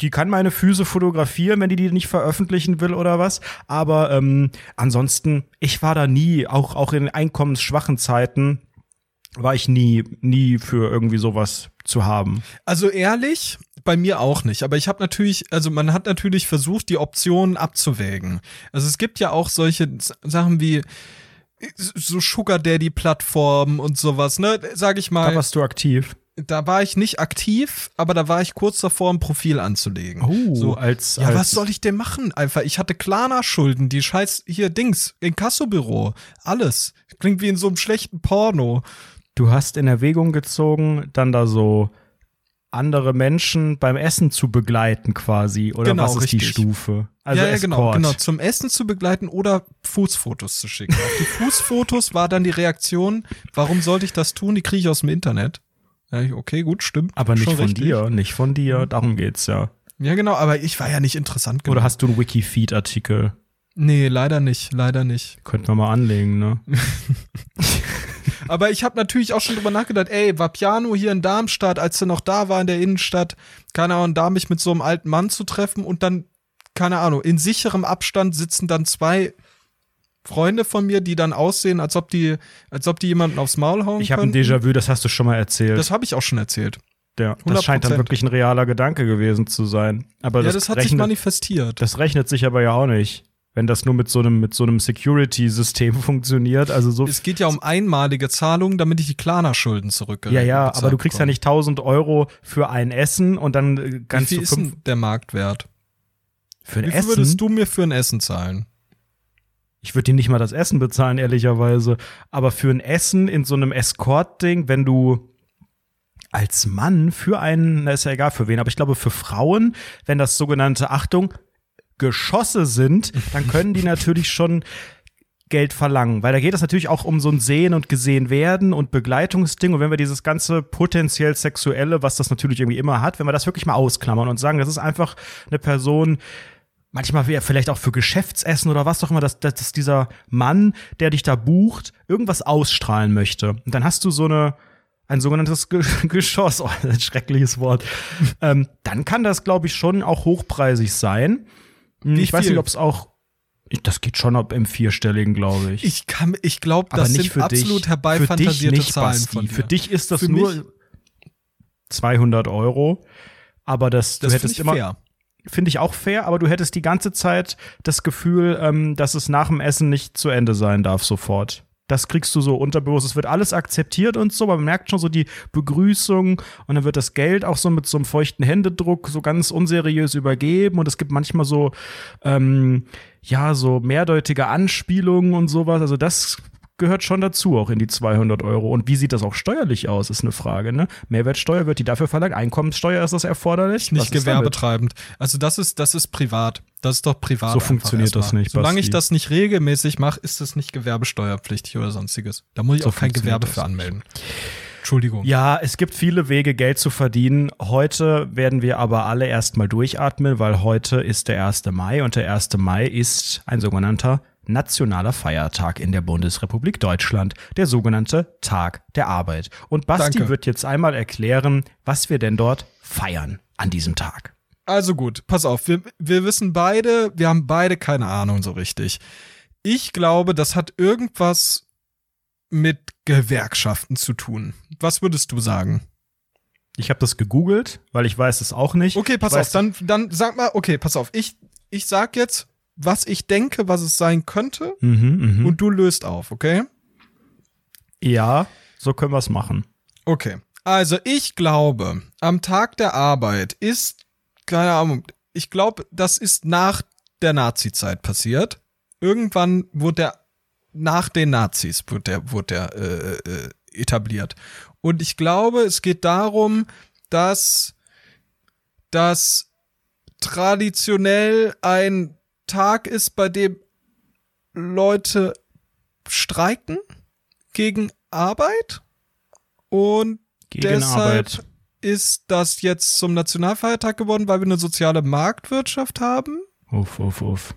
die kann meine Füße fotografieren, wenn die die nicht veröffentlichen will oder was. Aber ähm, ansonsten, ich war da nie, auch, auch in einkommensschwachen Zeiten, war ich nie, nie für irgendwie sowas zu haben. Also ehrlich, bei mir auch nicht. Aber ich habe natürlich, also man hat natürlich versucht, die Optionen abzuwägen. Also es gibt ja auch solche Sachen wie so Sugar Daddy Plattformen und sowas, ne? Sag ich Da mal, warst du aktiv. da war ich nicht aktiv, aber da war ich kurz davor, ein Profil anzulegen. Oh, so als, Ja, als was soll ich denn machen? Einfach, ich hatte Klarna-Schulden, die scheiß, hier, Dings, Inkassobüro, alles. Klingt wie in so einem schlechten Porno. Du hast in Erwägung gezogen, dann da so andere Menschen beim Essen zu begleiten quasi oder Genau, was ist die richtig. Stufe? Also ja, ja, genau, genau. Zum Essen zu begleiten oder Fußfotos zu schicken. Auf die Fußfotos war dann die Reaktion, warum sollte ich das tun? Die kriege ich aus dem Internet. Ja, okay, gut, stimmt. Aber nicht von richtig. dir, nicht von dir, darum geht's ja. Ja, genau, aber ich war ja nicht interessant genug. Oder hast du einen Wikifeed-Artikel? Nee, leider nicht, leider nicht. Könnten wir mal anlegen, ne? Aber ich habe natürlich auch schon drüber nachgedacht, ey, war Piano hier in Darmstadt, als er noch da war in der Innenstadt, keine Ahnung, da mich mit so einem alten Mann zu treffen und dann, keine Ahnung, in sicherem Abstand sitzen dann zwei Freunde von mir, die dann aussehen, als ob die, als ob die jemanden aufs Maul hauen Ich habe ein. Déjà-vu, das hast du schon mal erzählt. Das habe ich auch schon erzählt. ja, das scheint dann 100%. wirklich ein realer Gedanke gewesen zu sein. Aber ja, das, das hat sich rechnet, manifestiert. das rechnet sich aber ja auch nicht, wenn das nur mit so einem, mit so einem Security-System funktioniert. Also so Es geht ja um einmalige Zahlungen, damit ich die Klarna-Schulden zurück. Ja, ja, aber du kriegst ja nicht 1000 Euro für ein Essen und dann äh, Wie kannst viel du ist fünf denn der Marktwert? für ein Wie viel Essen. würdest du mir für ein Essen zahlen? Ich würde dir nicht mal das Essen bezahlen, ehrlicherweise. Aber für ein Essen in so einem Escort-Ding, wenn du als Mann für einen, na, ist ja egal für wen, aber ich glaube für Frauen, wenn das sogenannte, Achtung, Geschosse sind, dann können die natürlich schon Geld verlangen, weil da geht es natürlich auch um so ein Sehen und gesehen werden und Begleitungsding und wenn wir dieses ganze potenziell sexuelle, was das natürlich irgendwie immer hat, wenn wir das wirklich mal ausklammern und sagen, das ist einfach eine Person, manchmal vielleicht auch für Geschäftsessen oder was auch immer, dass, dass, dass dieser Mann, der dich da bucht, irgendwas ausstrahlen möchte. Und dann hast du so eine ein sogenanntes Ge Geschoss, oh, ein schreckliches Wort. ähm, dann kann das, glaube ich, schon auch hochpreisig sein. Hm, Wie ich weiß viel? nicht, ob es auch. Das geht schon ab im vierstelligen, glaube ich. Ich kann, ich glaube, das nicht sind für dich. absolut dich herbeifantasierte nicht, Zahlen Basti. von dir. Für dich ist das Für nur mich- 200 Euro. Aber das, das du hättest ich immer, fair. finde ich auch fair, aber du hättest die ganze Zeit das Gefühl, ähm, dass es nach dem Essen nicht zu Ende sein darf sofort. Das kriegst du so unterbewusst. Es wird alles akzeptiert und so, aber man merkt schon so die Begrüßung und dann wird das Geld auch so mit so einem feuchten Händedruck so ganz unseriös übergeben und es gibt manchmal so, ähm, ja, so mehrdeutige Anspielungen und sowas. Also das gehört schon dazu, auch in die 200 Euro. Und wie sieht das auch steuerlich aus, ist eine Frage, ne? Mehrwertsteuer wird die dafür verlangt, Einkommenssteuer ist das erforderlich? Nicht Was ist damit? gewerbetreibend. Also das ist, das ist privat. Das ist doch privat. So funktioniert das nicht, Solange Basti. ich das nicht regelmäßig mache, ist das nicht gewerbesteuerpflichtig oder sonstiges. Da muss ich So auch kein Gewerbe für anmelden. Entschuldigung. Ja, es gibt viele Wege, Geld zu verdienen. Heute werden wir aber alle erstmal durchatmen, weil heute ist der 1. Mai und der 1. Mai ist ein sogenannter nationaler Feiertag in der Bundesrepublik Deutschland, der sogenannte Tag der Arbeit. Und Basti Danke. wird jetzt einmal erklären, was wir denn dort feiern an diesem Tag. Also gut, pass auf, wir, wir wissen beide, wir haben beide keine Ahnung so richtig. Ich glaube, das hat irgendwas mit Gewerkschaften zu tun. Was würdest du sagen? Ich habe das gegoogelt, weil ich weiß es auch nicht. Okay, pass auf, dann, dann sag mal, okay, pass auf, ich, ich sag jetzt, was ich denke, was es sein könnte, Mhm, mhm. und du löst auf, okay? ja, so können wir es machen. Okay. Also ich glaube, am Tag der Arbeit ist, keine Ahnung, ich glaube, das ist nach der Nazi-Zeit passiert. Irgendwann wurde der, nach den Nazis wurde der, wurde der äh, äh, etabliert. Und ich glaube, es geht darum, dass das traditionell ein Tag ist, bei dem Leute streiken gegen Arbeit und Gegen deshalb Arbeit. ist das jetzt zum Nationalfeiertag geworden, weil wir eine soziale Marktwirtschaft haben. Uff, uff, uff.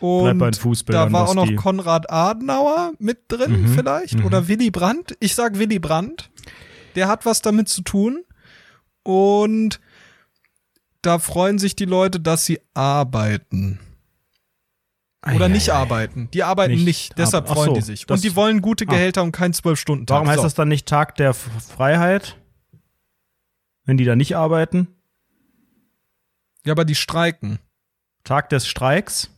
Und bei den Fußballern, da war auch noch. Konrad Adenauer mit drin, Mhm, vielleicht. mhm. Oder Willy Brandt. Ich sag Willy Brandt. Der hat was damit zu tun. Und da freuen sich die Leute, dass sie arbeiten. Oder nicht Eieiei. arbeiten. Die arbeiten Nicht nicht, deshalb ab- freuen so, die sich. Und die wollen gute Ah. Gehälter und keinen Zwölf-Stunden-Tag. Warum heißt So. das dann nicht Tag der Freiheit? Wenn die da nicht arbeiten? Ja, aber die streiken. Tag des Streiks?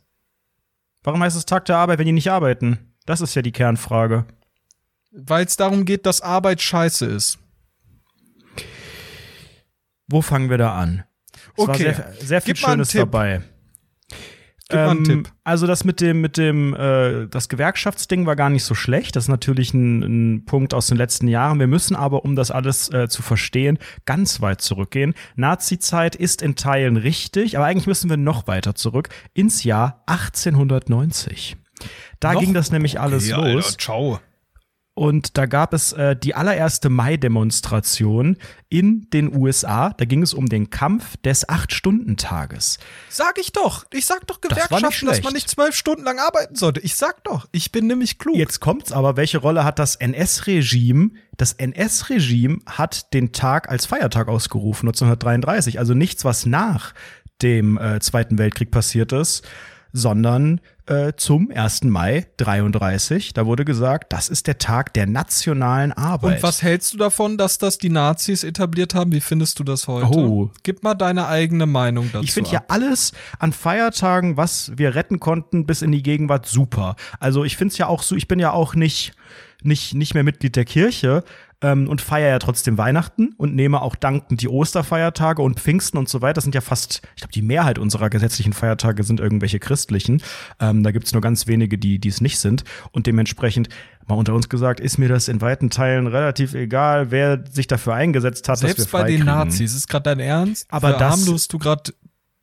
Warum heißt es Tag der Arbeit, wenn die nicht arbeiten? Das ist ja die Kernfrage. Weil es darum geht, dass Arbeit scheiße ist. Wo fangen wir da an? Es war Okay. sehr, sehr viel Gib Schönes Tipp. dabei. Gib mal einen Tipp. Also das mit dem, mit dem, äh, das Gewerkschaftsding war gar nicht so schlecht. Das ist natürlich ein, ein Punkt aus den letzten Jahren. Wir müssen aber, um das alles äh, zu verstehen, ganz weit zurückgehen. Nazi-Zeit ist in Teilen richtig, aber eigentlich müssen wir noch weiter zurück ins Jahr 1890. Da Noch? ging das nämlich alles Okay, los. Alter, ciao. Und da gab es äh, die allererste Mai-Demonstration in den USA. Da ging es um den Kampf des Acht-Stunden-Tages. Sag ich doch. Ich sag doch Gewerkschaften, dass schlecht. man nicht zwölf Stunden lang arbeiten sollte. Ich sag doch. Ich bin nämlich klug. Jetzt kommt's aber, welche Rolle hat das NS-Regime? Das NS-Regime hat den Tag als Feiertag ausgerufen, 1933. Also nichts, was nach dem äh, Zweiten Weltkrieg passiert ist, sondern äh, zum 1. Mai 33. Da wurde gesagt, das ist der Tag der nationalen Arbeit. Und was hältst du davon, dass das die Nazis etabliert haben? Wie findest du das heute? Oh. Gib mal deine eigene Meinung dazu. Ich finde ja alles an Feiertagen, was wir retten konnten, bis in die Gegenwart super. Also ich finde es ja auch so, ich bin ja auch nicht, nicht, nicht mehr Mitglied der Kirche ähm, und feiere ja trotzdem Weihnachten und nehme auch dankend die Osterfeiertage und Pfingsten und so weiter. Das sind ja fast, ich glaube, die Mehrheit unserer gesetzlichen Feiertage sind irgendwelche christlichen. Ähm, da gibt es nur ganz wenige, die die es nicht sind. Und dementsprechend, mal unter uns gesagt, ist mir das in weiten Teilen relativ egal, wer sich dafür eingesetzt hat, dass wir Selbst bei den freikriegen. Nazis. Ist gerade dein Ernst? Aber das- du gerade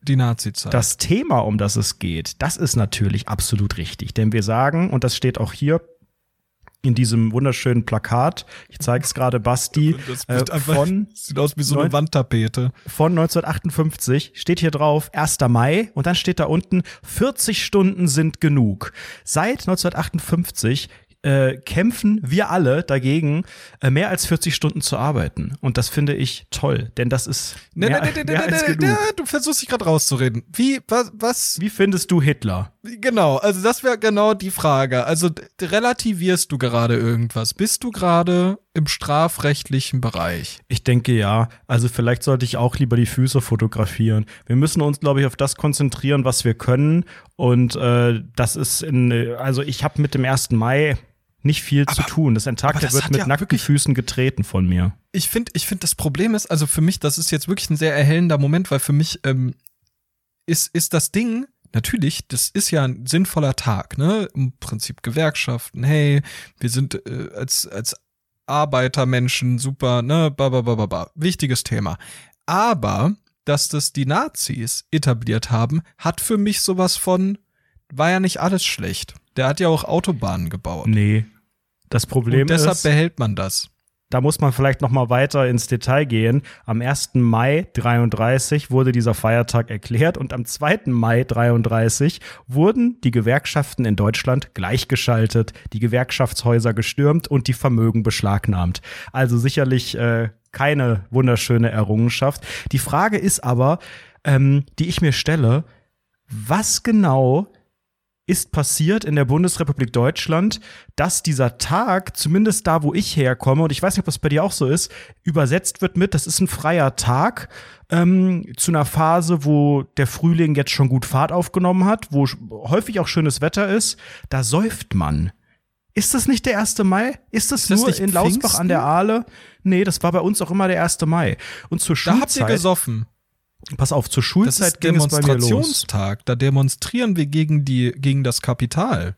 die Nazi-Zeit. Das Thema, um das es geht, das ist natürlich absolut richtig. Denn wir sagen, und das steht auch hier in diesem wunderschönen Plakat, ich zeige es gerade Basti, Das äh, einfach- von, Sieht aus wie so eine Wandtapete. von 1958, steht hier drauf, 1. Mai, und dann steht da unten, 40 Stunden sind genug. Seit 1958 äh, kämpfen wir alle dagegen, äh, mehr als 40 Stunden zu arbeiten. Und das finde ich toll, denn das ist mehr, nee, nee, nee, mehr nee, als nee, genug. nee, du versuchst dich gerade rauszureden. Wie, was, was, Wie findest du Hitler? Genau, also das wäre genau die Frage. Also relativierst du gerade irgendwas? Bist du gerade im strafrechtlichen Bereich? Ich denke ja. Also vielleicht sollte ich auch lieber die Füße fotografieren. Wir müssen uns, glaube ich, auf das konzentrieren, was wir können. Und äh, das ist in, also ich habe mit dem 1. Mai nicht viel zu tun. Das aber das wird mit ja nackten wirklich- Füßen getreten von mir. Ich finde, ich finde, das Problem ist, also für mich, das ist jetzt wirklich ein sehr erhellender Moment, weil für mich ähm, ist, ist das Ding, natürlich, das ist ja ein sinnvoller Tag, ne? Im Prinzip Gewerkschaften, hey, wir sind äh, als, als Arbeitermenschen super, ne? Ba, ba, ba, ba, ba. Wichtiges Thema. Aber, dass das die Nazis etabliert haben, hat für mich sowas von, war ja nicht alles schlecht. Der hat ja auch Autobahnen gebaut. Nee. Das Problem Und deshalb ist, behält man das. Da muss man vielleicht noch mal weiter ins Detail gehen. Am 1. Mai 33 wurde dieser Feiertag erklärt und am 2. Mai 33 wurden die Gewerkschaften in Deutschland gleichgeschaltet, die Gewerkschaftshäuser gestürmt und die Vermögen beschlagnahmt. Also sicherlich äh, keine wunderschöne Errungenschaft. Die Frage ist aber, ähm, die ich mir stelle, was genau ist passiert in der Bundesrepublik Deutschland, dass dieser Tag, zumindest da, wo ich herkomme, und ich weiß nicht, ob das bei dir auch so ist, übersetzt wird mit, das ist ein freier Tag ähm, zu einer Phase, wo der Frühling jetzt schon gut Fahrt aufgenommen hat, wo häufig auch schönes Wetter ist, da säuft man. Ist das nicht der 1. Mai? Ist das, Ist das nur nicht in Lausbach an der? Aale? Nee, das war bei uns auch immer der 1. Mai. Und zur Da habt ihr Schulzeit, gesoffen. Pass auf, zur Das Schulzeit ist ging es bei mir los. Demonstrationstag. Da demonstrieren wir gegen die, gegen das Kapital.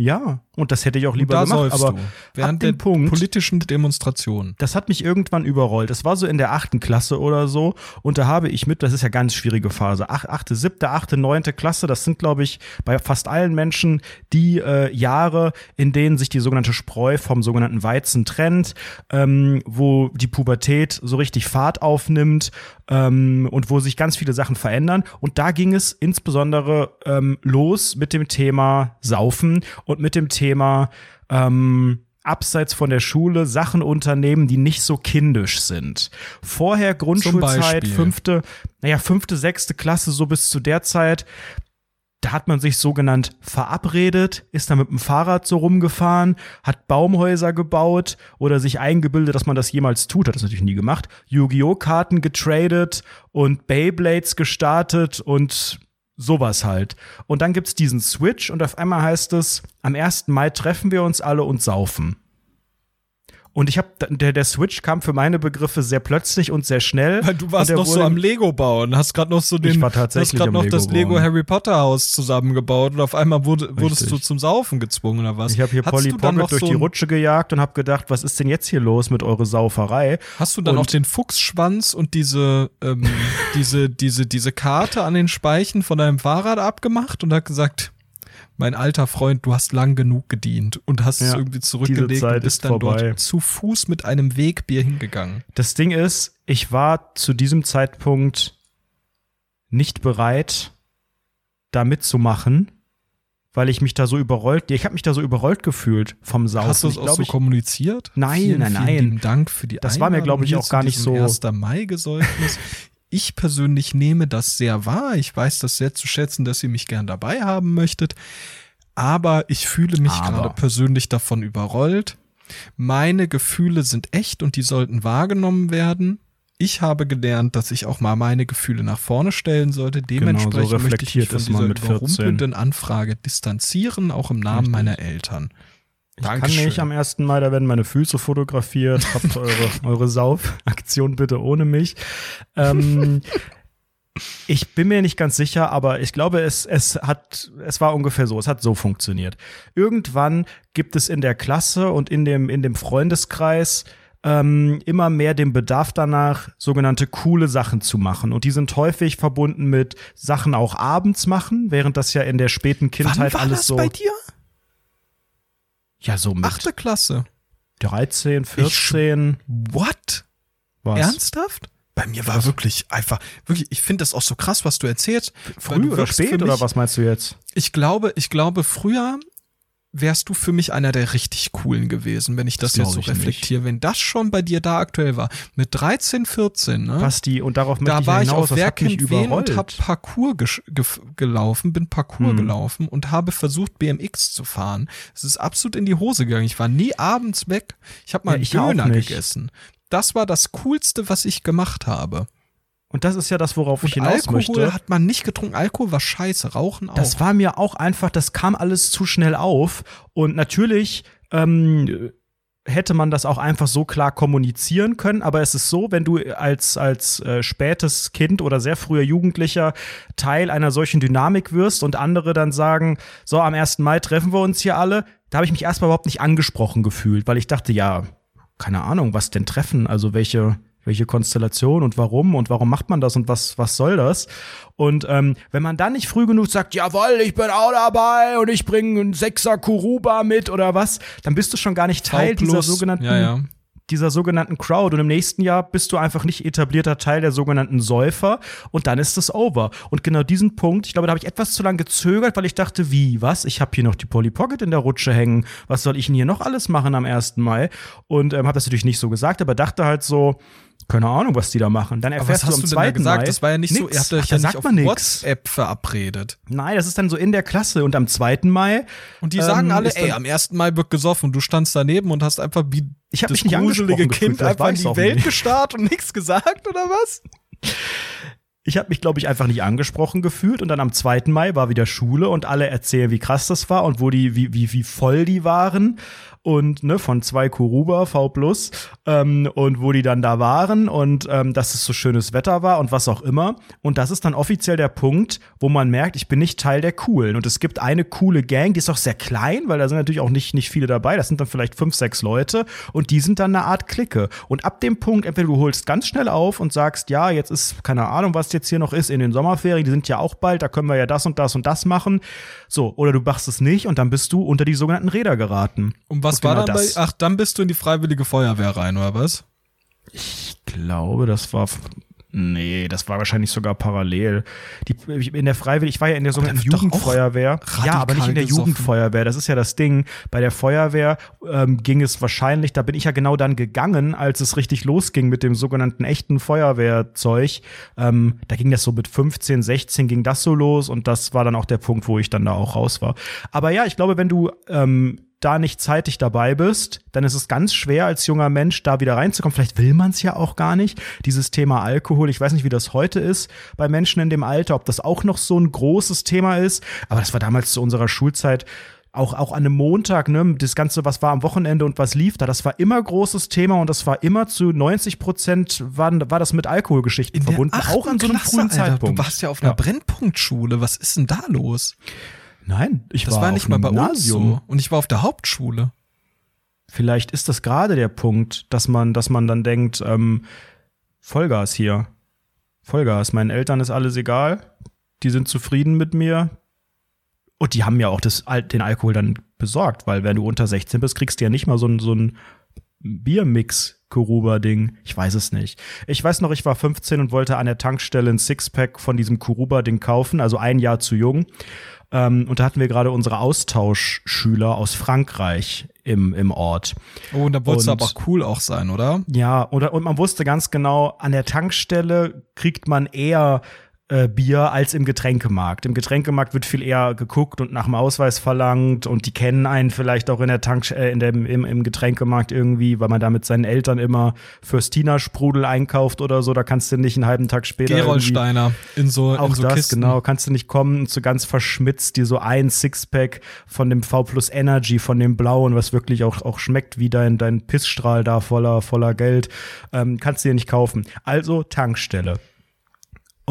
Ja, und das hätte ich auch lieber gemacht, aber Während dem der Punkt, politischen Demonstration. das hat mich irgendwann überrollt. Das war so in der achten Klasse oder so. Und da habe ich mit, das ist ja ganz schwierige Phase, Ach, achte, siebte, achte, neunte Klasse, das sind, glaube ich, bei fast allen Menschen die äh, Jahre, in denen sich die sogenannte Spreu vom sogenannten Weizen trennt, ähm, wo die Pubertät so richtig Fahrt aufnimmt ähm, und wo sich ganz viele Sachen verändern. Und da ging es insbesondere ähm, los mit dem Thema Saufen und mit dem Thema ähm, abseits von der Schule Sachen unternehmen, die nicht so kindisch sind. Vorher Grundschulzeit, fünfte, naja, fünfte, sechste Klasse, so bis zu der Zeit, da hat man sich sogenannt verabredet, ist da mit dem Fahrrad so rumgefahren, hat Baumhäuser gebaut oder sich eingebildet, dass man das jemals tut, hat das natürlich nie gemacht, Yu-Gi-Oh! Karten getradet und Beyblades gestartet und sowas halt. Und dann gibt's diesen Switch und auf einmal heißt es, am 1. Mai treffen wir uns alle und saufen. Und ich habe der, der Switch kam für meine Begriffe sehr plötzlich und sehr schnell. Weil du warst noch so am Lego bauen, hast gerade noch so den, Ich war tatsächlich hast gerade noch Lego das Lego bauen. Harry Potter Haus zusammengebaut und auf einmal wurde, wurdest Richtig. du zum Saufen gezwungen oder was? Ich habe hier Hattest Polly Pocket durch so die Rutsche gejagt und habe gedacht, was ist denn jetzt hier los mit eurer Sauferei? Hast du dann Und- auch den Fuchsschwanz und diese, ähm, diese, diese, diese Karte an den Speichen von deinem Fahrrad abgemacht und hat gesagt, mein alter Freund, du hast lang genug gedient und hast es Ja, irgendwie zurückgelegt und bist ist dann vorbei. dort zu Fuß mit einem Wegbier hingegangen. Das Ding ist, ich war zu diesem Zeitpunkt nicht bereit, da mitzumachen, weil ich mich da so überrollt, ich habe mich da so überrollt gefühlt vom Saufen. Hast du es auch so ich, kommuniziert? Nein, vielen, nein, vielen nein. lieben Dank für die Das war mir, Einladung glaub ich, auch gar nicht so- 1. Mai-Gesäufnis. Ich persönlich nehme das sehr wahr. Ich weiß das sehr zu schätzen, dass ihr mich gern dabei haben möchtet. Aber ich fühle mich gerade persönlich davon überrollt. Meine Gefühle sind echt und die sollten wahrgenommen werden. Ich habe gelernt, dass ich auch mal meine Gefühle nach vorne stellen sollte. Dementsprechend möchte ich mich von dieser mit 14. überrumpelnden Anfrage distanzieren, auch im Namen Richtig. meiner Eltern. Ich kann nicht am 1. Mai, da werden meine Füße fotografiert. Habt eure, eure Saufaktion bitte ohne mich. Ähm, ich bin mir nicht ganz sicher, aber ich glaube, es, es hat, es war ungefähr so, es hat so funktioniert. Irgendwann gibt es in der Klasse und in dem, in dem Freundeskreis ähm, immer mehr den Bedarf danach, sogenannte coole Sachen zu machen. Und die sind häufig verbunden mit Sachen auch abends machen, während das ja in der späten Kindheit Wann war alles das so. bei dir? Ja, so mit Achte Klasse. 13, 14. What? Was? Ernsthaft? Bei mir war wirklich einfach, wirklich, ich finde das auch so krass, was du erzählst. Früh du oder spät mich, oder was meinst du jetzt? Ich glaube, ich glaube, früher wärst du für mich einer der richtig coolen gewesen, wenn ich das, Das jetzt so ich nicht. reflektiere. Wenn das schon bei dir da aktuell war, mit 13, 14, ne? Basti, und darauf möchte da ich war ich hinaus, auf mich kennt wen überrollt. und hab Parcours gef- gelaufen, bin Parcours Hm. gelaufen und habe versucht BMX zu fahren. Es ist absolut in die Hose gegangen. Ich war nie abends weg. Ich habe mal Ja, ich Döner gegessen. Das war das coolste, was ich gemacht habe. Und das ist ja das, worauf ich Und hinaus Alkohol möchte. hat man nicht getrunken. Alkohol war scheiße, Rauchen auch. Das war mir auch einfach, das kam alles zu schnell auf. Und natürlich ähm, hätte man das auch einfach so klar kommunizieren können. Aber es ist so, wenn du als, als äh, spätes Kind oder sehr früher Jugendlicher Teil einer solchen Dynamik wirst und andere dann sagen, so am 1. Mai treffen wir uns hier alle, da habe ich mich erstmal überhaupt nicht angesprochen gefühlt, weil ich dachte, ja, keine Ahnung, was denn treffen? Also welche, welche Konstellation und warum und warum macht man das und was, was soll das? Und ähm, wenn man dann nicht früh genug sagt, jawohl, ich bin auch dabei und ich bringe einen Sechser Kuruba mit oder was, dann bist du schon gar nicht Teil dieser sogenannten Ja, ja. dieser sogenannten Crowd und im nächsten Jahr bist du einfach nicht etablierter Teil der sogenannten Säufer und dann ist es over. Und genau diesen Punkt, ich glaube, da habe ich etwas zu lange gezögert, weil ich dachte, wie, was? Ich habe hier noch die Polly Pocket in der Rutsche hängen. Was soll ich denn hier noch alles machen am 1. Mai? Und ähm, habe das natürlich nicht so gesagt, aber dachte halt so, keine Ahnung, was die da machen. Dann Aber erfährst was hast du du am denn da 2. gesagt? Mai Das war ja nicht so, nix. ihr habt euch Ach, ja nicht auf nix. WhatsApp verabredet. Nein, das ist dann so in der Klasse und am 2. Mai Und die sagen Ähm, alle, ist ey, am 1. Mai wird gesoffen und du standst daneben und hast einfach wie Ich hab das mich nicht gruselige Kind einfach in die Welt nicht. gestarrt und nichts gesagt oder was? Ich habe mich, glaube ich, einfach nicht angesprochen gefühlt und dann am 2. Mai war wieder Schule und alle erzählen, wie krass das war und wo die, wie, wie, wie voll die waren und ne, von zwei Kuruba V plus ähm, und wo die dann da waren und ähm, dass es so schönes Wetter war und was auch immer. Und das ist dann offiziell der Punkt, wo man merkt, ich bin nicht Teil der Coolen. Und es gibt eine coole Gang, die ist auch sehr klein, weil da sind natürlich auch nicht, nicht viele dabei. Das sind dann vielleicht fünf, sechs Leute und die sind dann eine Art Clique. Und ab dem Punkt, entweder du holst ganz schnell auf und sagst, ja, jetzt ist keine Ahnung, was jetzt hier noch ist in den Sommerferien, die sind ja auch bald, da können wir ja das und das und das machen. So, oder du machst es nicht und dann bist du unter die sogenannten Räder geraten. Und was Und war genau dann bei, das. ach, dann bist du in die Freiwillige Feuerwehr rein, oder was? Ich glaube, das war. Nee, das war wahrscheinlich sogar parallel. Die, in der Freiwillig, ich war ja in der sogenannten Jugendfeuerwehr. Ja, aber nicht in der gesoffen. Jugendfeuerwehr. Das ist ja das Ding. Bei der Feuerwehr ähm, ging es wahrscheinlich, da bin ich ja genau dann gegangen, als es richtig losging mit dem sogenannten echten Feuerwehrzeug. Ähm, da ging das so mit 15, 16 ging das so los und das war dann auch der Punkt, wo ich dann da auch raus war. Aber ja, ich glaube, wenn du ähm, da nicht zeitig dabei bist, dann ist es ganz schwer als junger Mensch da wieder reinzukommen. Vielleicht will man es ja auch gar nicht. Dieses Thema Alkohol, ich weiß nicht, wie das heute ist bei Menschen in dem Alter, ob das auch noch so ein großes Thema ist. Aber das war damals zu unserer Schulzeit auch, auch an einem Montag, ne, das Ganze, was war am Wochenende und was lief da, das war immer großes Thema und das war immer zu 90 Prozent waren, war das mit Alkoholgeschichten verbunden, auch an so einem Klasse, frühen Alter. Zeitpunkt. Du warst ja auf einer Ja. Brennpunktschule. Was ist denn da los? Nein, ich Das war, war, nicht mal bei uns Gymnasium. so. Und ich war auf der Hauptschule. Vielleicht ist das gerade der Punkt, dass man, dass man dann denkt, ähm, Vollgas hier. Vollgas. Meinen Eltern ist alles egal. Die sind zufrieden mit mir. Und die haben ja auch das, den Alkohol dann besorgt, weil wenn du unter 16 bist, kriegst du ja nicht mal so ein, so ein Biermix Kuruba-Ding. Ich weiß es nicht. Ich weiß noch, ich war 15 und wollte an der Tankstelle ein Sixpack von diesem Kuruba-Ding kaufen, also ein Jahr zu jung. Ähm, und da hatten wir gerade unsere Austauschschüler aus Frankreich im, im Ort. Oh, und da du Und- aber cool auch sein, oder? Ja, oder, und man wusste ganz genau, an der Tankstelle kriegt man eher äh, Bier als im Getränkemarkt. Im Getränkemarkt wird viel eher geguckt und nach dem Ausweis verlangt und die kennen einen vielleicht auch in der Tank äh, in dem, im, im Getränkemarkt irgendwie, weil man da mit seinen Eltern immer Fürstina Sprudel einkauft oder so. Da kannst du nicht einen halben Tag später Gerolsteiner in so, auch in so das, Kisten. genau. Kannst du nicht kommen und so ganz verschmitzt dir so ein Sixpack von dem V Plus Energy, von dem blauen, was wirklich auch, auch schmeckt wie dein, dein Pissstrahl da voller, voller Geld, ähm, kannst du dir nicht kaufen. Also Tankstelle.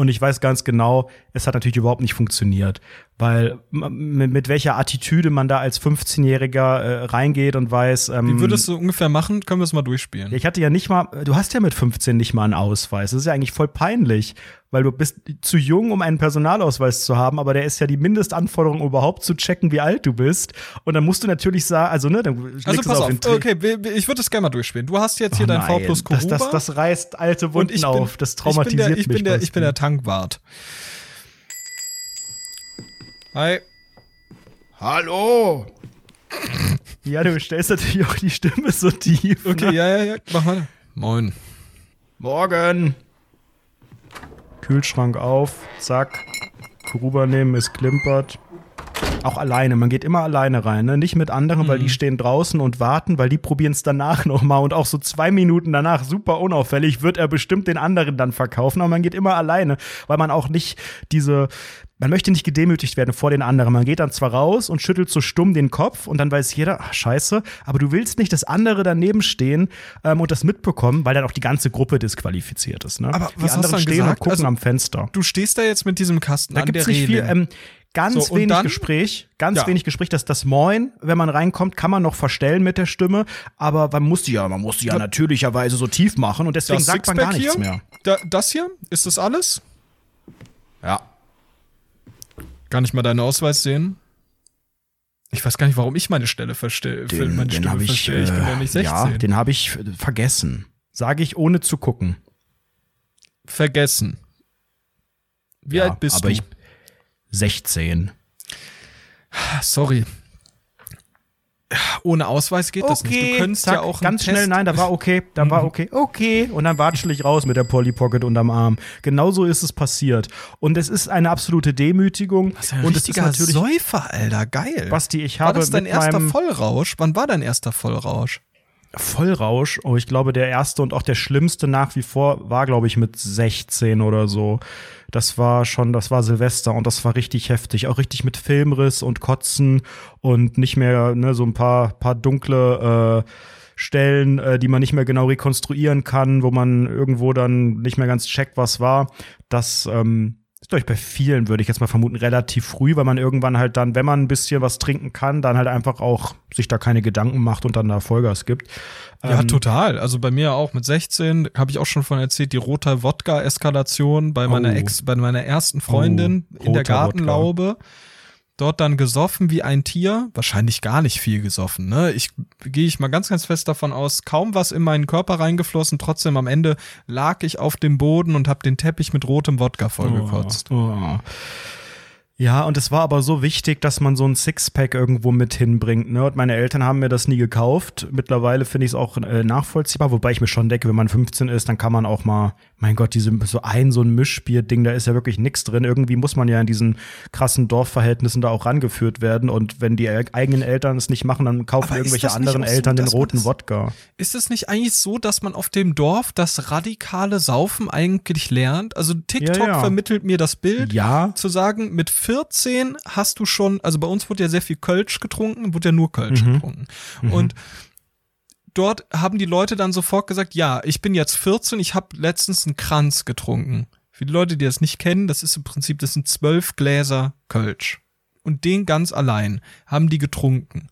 Und ich weiß ganz genau, es hat natürlich überhaupt nicht funktioniert, weil mit, mit welcher Attitüde man da als 15-Jähriger äh, reingeht und weiß, ähm, Wie würdest du ungefähr machen? Können wir es mal durchspielen? ich hatte ja nicht mal, du hast ja mit 15 nicht mal einen Ausweis. Das ist ja eigentlich voll peinlich, weil du bist zu jung, um einen Personalausweis zu haben, aber der ist ja die Mindestanforderung, überhaupt zu checken, wie alt du bist. Und dann musst du natürlich sagen, also ne, dann Also pass auf, Tri- okay, ich würde das gerne mal durchspielen. Du hast jetzt hier Oh dein V plus das, Kuruba. das, das reißt alte Wunden bin, auf. Das traumatisiert ich bin der, ich mich. bin der, ich bin der Tankwart. Hi. Hallo! Ja, du stellst natürlich auch die Stimme so tief. Okay, ne? ja, ja, ja, mach mal. Moin. Morgen. Kühlschrank auf, zack. Kuruba nehmen, es klimpert. Auch alleine, man geht immer alleine rein, ne? Nicht mit anderen, weil die stehen draußen und warten, weil die probieren es danach nochmal und auch so zwei Minuten danach, super unauffällig, wird er bestimmt den anderen dann verkaufen, aber man geht immer alleine, weil man auch nicht diese, man möchte nicht gedemütigt werden vor den anderen. Man geht dann zwar raus und schüttelt so stumm den Kopf und dann weiß jeder, ach, scheiße, aber du willst nicht, dass andere daneben stehen ähm, und das mitbekommen, weil dann auch die ganze Gruppe disqualifiziert ist. Ne? Aber die was hast anderen stehen gesagt? und gucken Also, am Fenster. Du stehst da jetzt mit diesem Kasten Da gibt es nicht viel, Reling. ähm, ganz So, wenig dann- Gespräch, ganz Ja. wenig Gespräch, dass das Moin, wenn man reinkommt, kann man noch verstellen mit der Stimme, aber man muss die ja, man muss die ja natürlicherweise so tief machen und deswegen das sagt man gar nichts hier, mehr. Da, das hier, ist das alles? Ja. Kann ich mal deinen Ausweis sehen? Ich weiß gar nicht, warum ich meine Stelle verstelle. Den, meine den habe ich, verstelle. Ich bin ja nicht äh, 16. ja, den habe ich äh, vergessen. Sage ich ohne zu gucken. Vergessen. Wie Ja, alt bist aber du? ich 16. Ah, Sorry. Ohne Ausweis geht das nicht. Du könntest zack, ja auch ganz schnell, Test- nein, da war okay, da war okay, okay. Und dann watschel ich raus mit der Polly Pocket unterm Arm. Genauso ist es passiert. Und es ist eine absolute Demütigung. Das ist ein und es ist natürlich, Säufer, Alter. Geil. Basti, ich war habe das dein erster meinem Vollrausch? Wann war dein erster Vollrausch? Vollrausch, oh, ich glaube, der erste und auch der schlimmste nach wie vor war, glaube ich, mit 16 oder so. Das war schon, das war Silvester und das war richtig heftig. Auch richtig mit Filmriss und Kotzen und nicht mehr, ne, so ein paar, paar dunkle äh, Stellen, äh, die man nicht mehr genau rekonstruieren kann, wo man irgendwo dann nicht mehr ganz checkt, was war. Das ähm, ist, glaube ich, bei vielen, würde ich jetzt mal vermuten, relativ früh, weil man irgendwann halt dann, wenn man ein bisschen was trinken kann, dann halt einfach auch sich da keine Gedanken macht und dann da Vollgas gibt. Ja, Ähm, total. Also bei mir auch mit 16 habe ich auch schon von erzählt, die rote Wodka-Eskalation bei meiner Oh. Ex, bei meiner ersten Freundin Oh, in der Gartenlaube. Dort dann gesoffen wie ein Tier, wahrscheinlich gar nicht viel gesoffen. Ne? Ich gehe ich mal ganz, ganz fest davon aus, kaum was in meinen Körper reingeflossen. Trotzdem am Ende lag ich auf dem Boden und habe den Teppich mit rotem Wodka vollgekotzt. Oh, oh. Ja, und es war aber so wichtig, dass man so ein Sixpack irgendwo mit hinbringt. Ne? Und meine Eltern haben mir das nie gekauft. Mittlerweile finde ich es auch äh, nachvollziehbar, wobei ich mir schon denke, wenn man 15 ist, dann kann man auch mal, mein Gott, diese so ein so ein Mischbier-Ding, da ist ja wirklich nichts drin. Irgendwie muss man ja in diesen krassen Dorfverhältnissen da auch rangeführt werden. Und wenn die eigenen Eltern es nicht machen, dann kaufen Aber irgendwelche anderen so, Eltern den roten Wodka. Ist es nicht eigentlich so, dass man auf dem Dorf das radikale Saufen eigentlich lernt? Also TikTok Ja, ja. vermittelt mir das Bild. Ja, zu sagen, mit 14 hast du schon, also bei uns wurde ja sehr viel Kölsch getrunken, wurde ja nur Kölsch Mhm. getrunken. Und dort haben die Leute dann sofort gesagt, ja, ich bin jetzt 14, ich habe letztens einen Kranz getrunken. Für die Leute, die das nicht kennen, das ist im Prinzip, das sind zwölf Gläser Kölsch. Und den ganz allein haben die getrunken.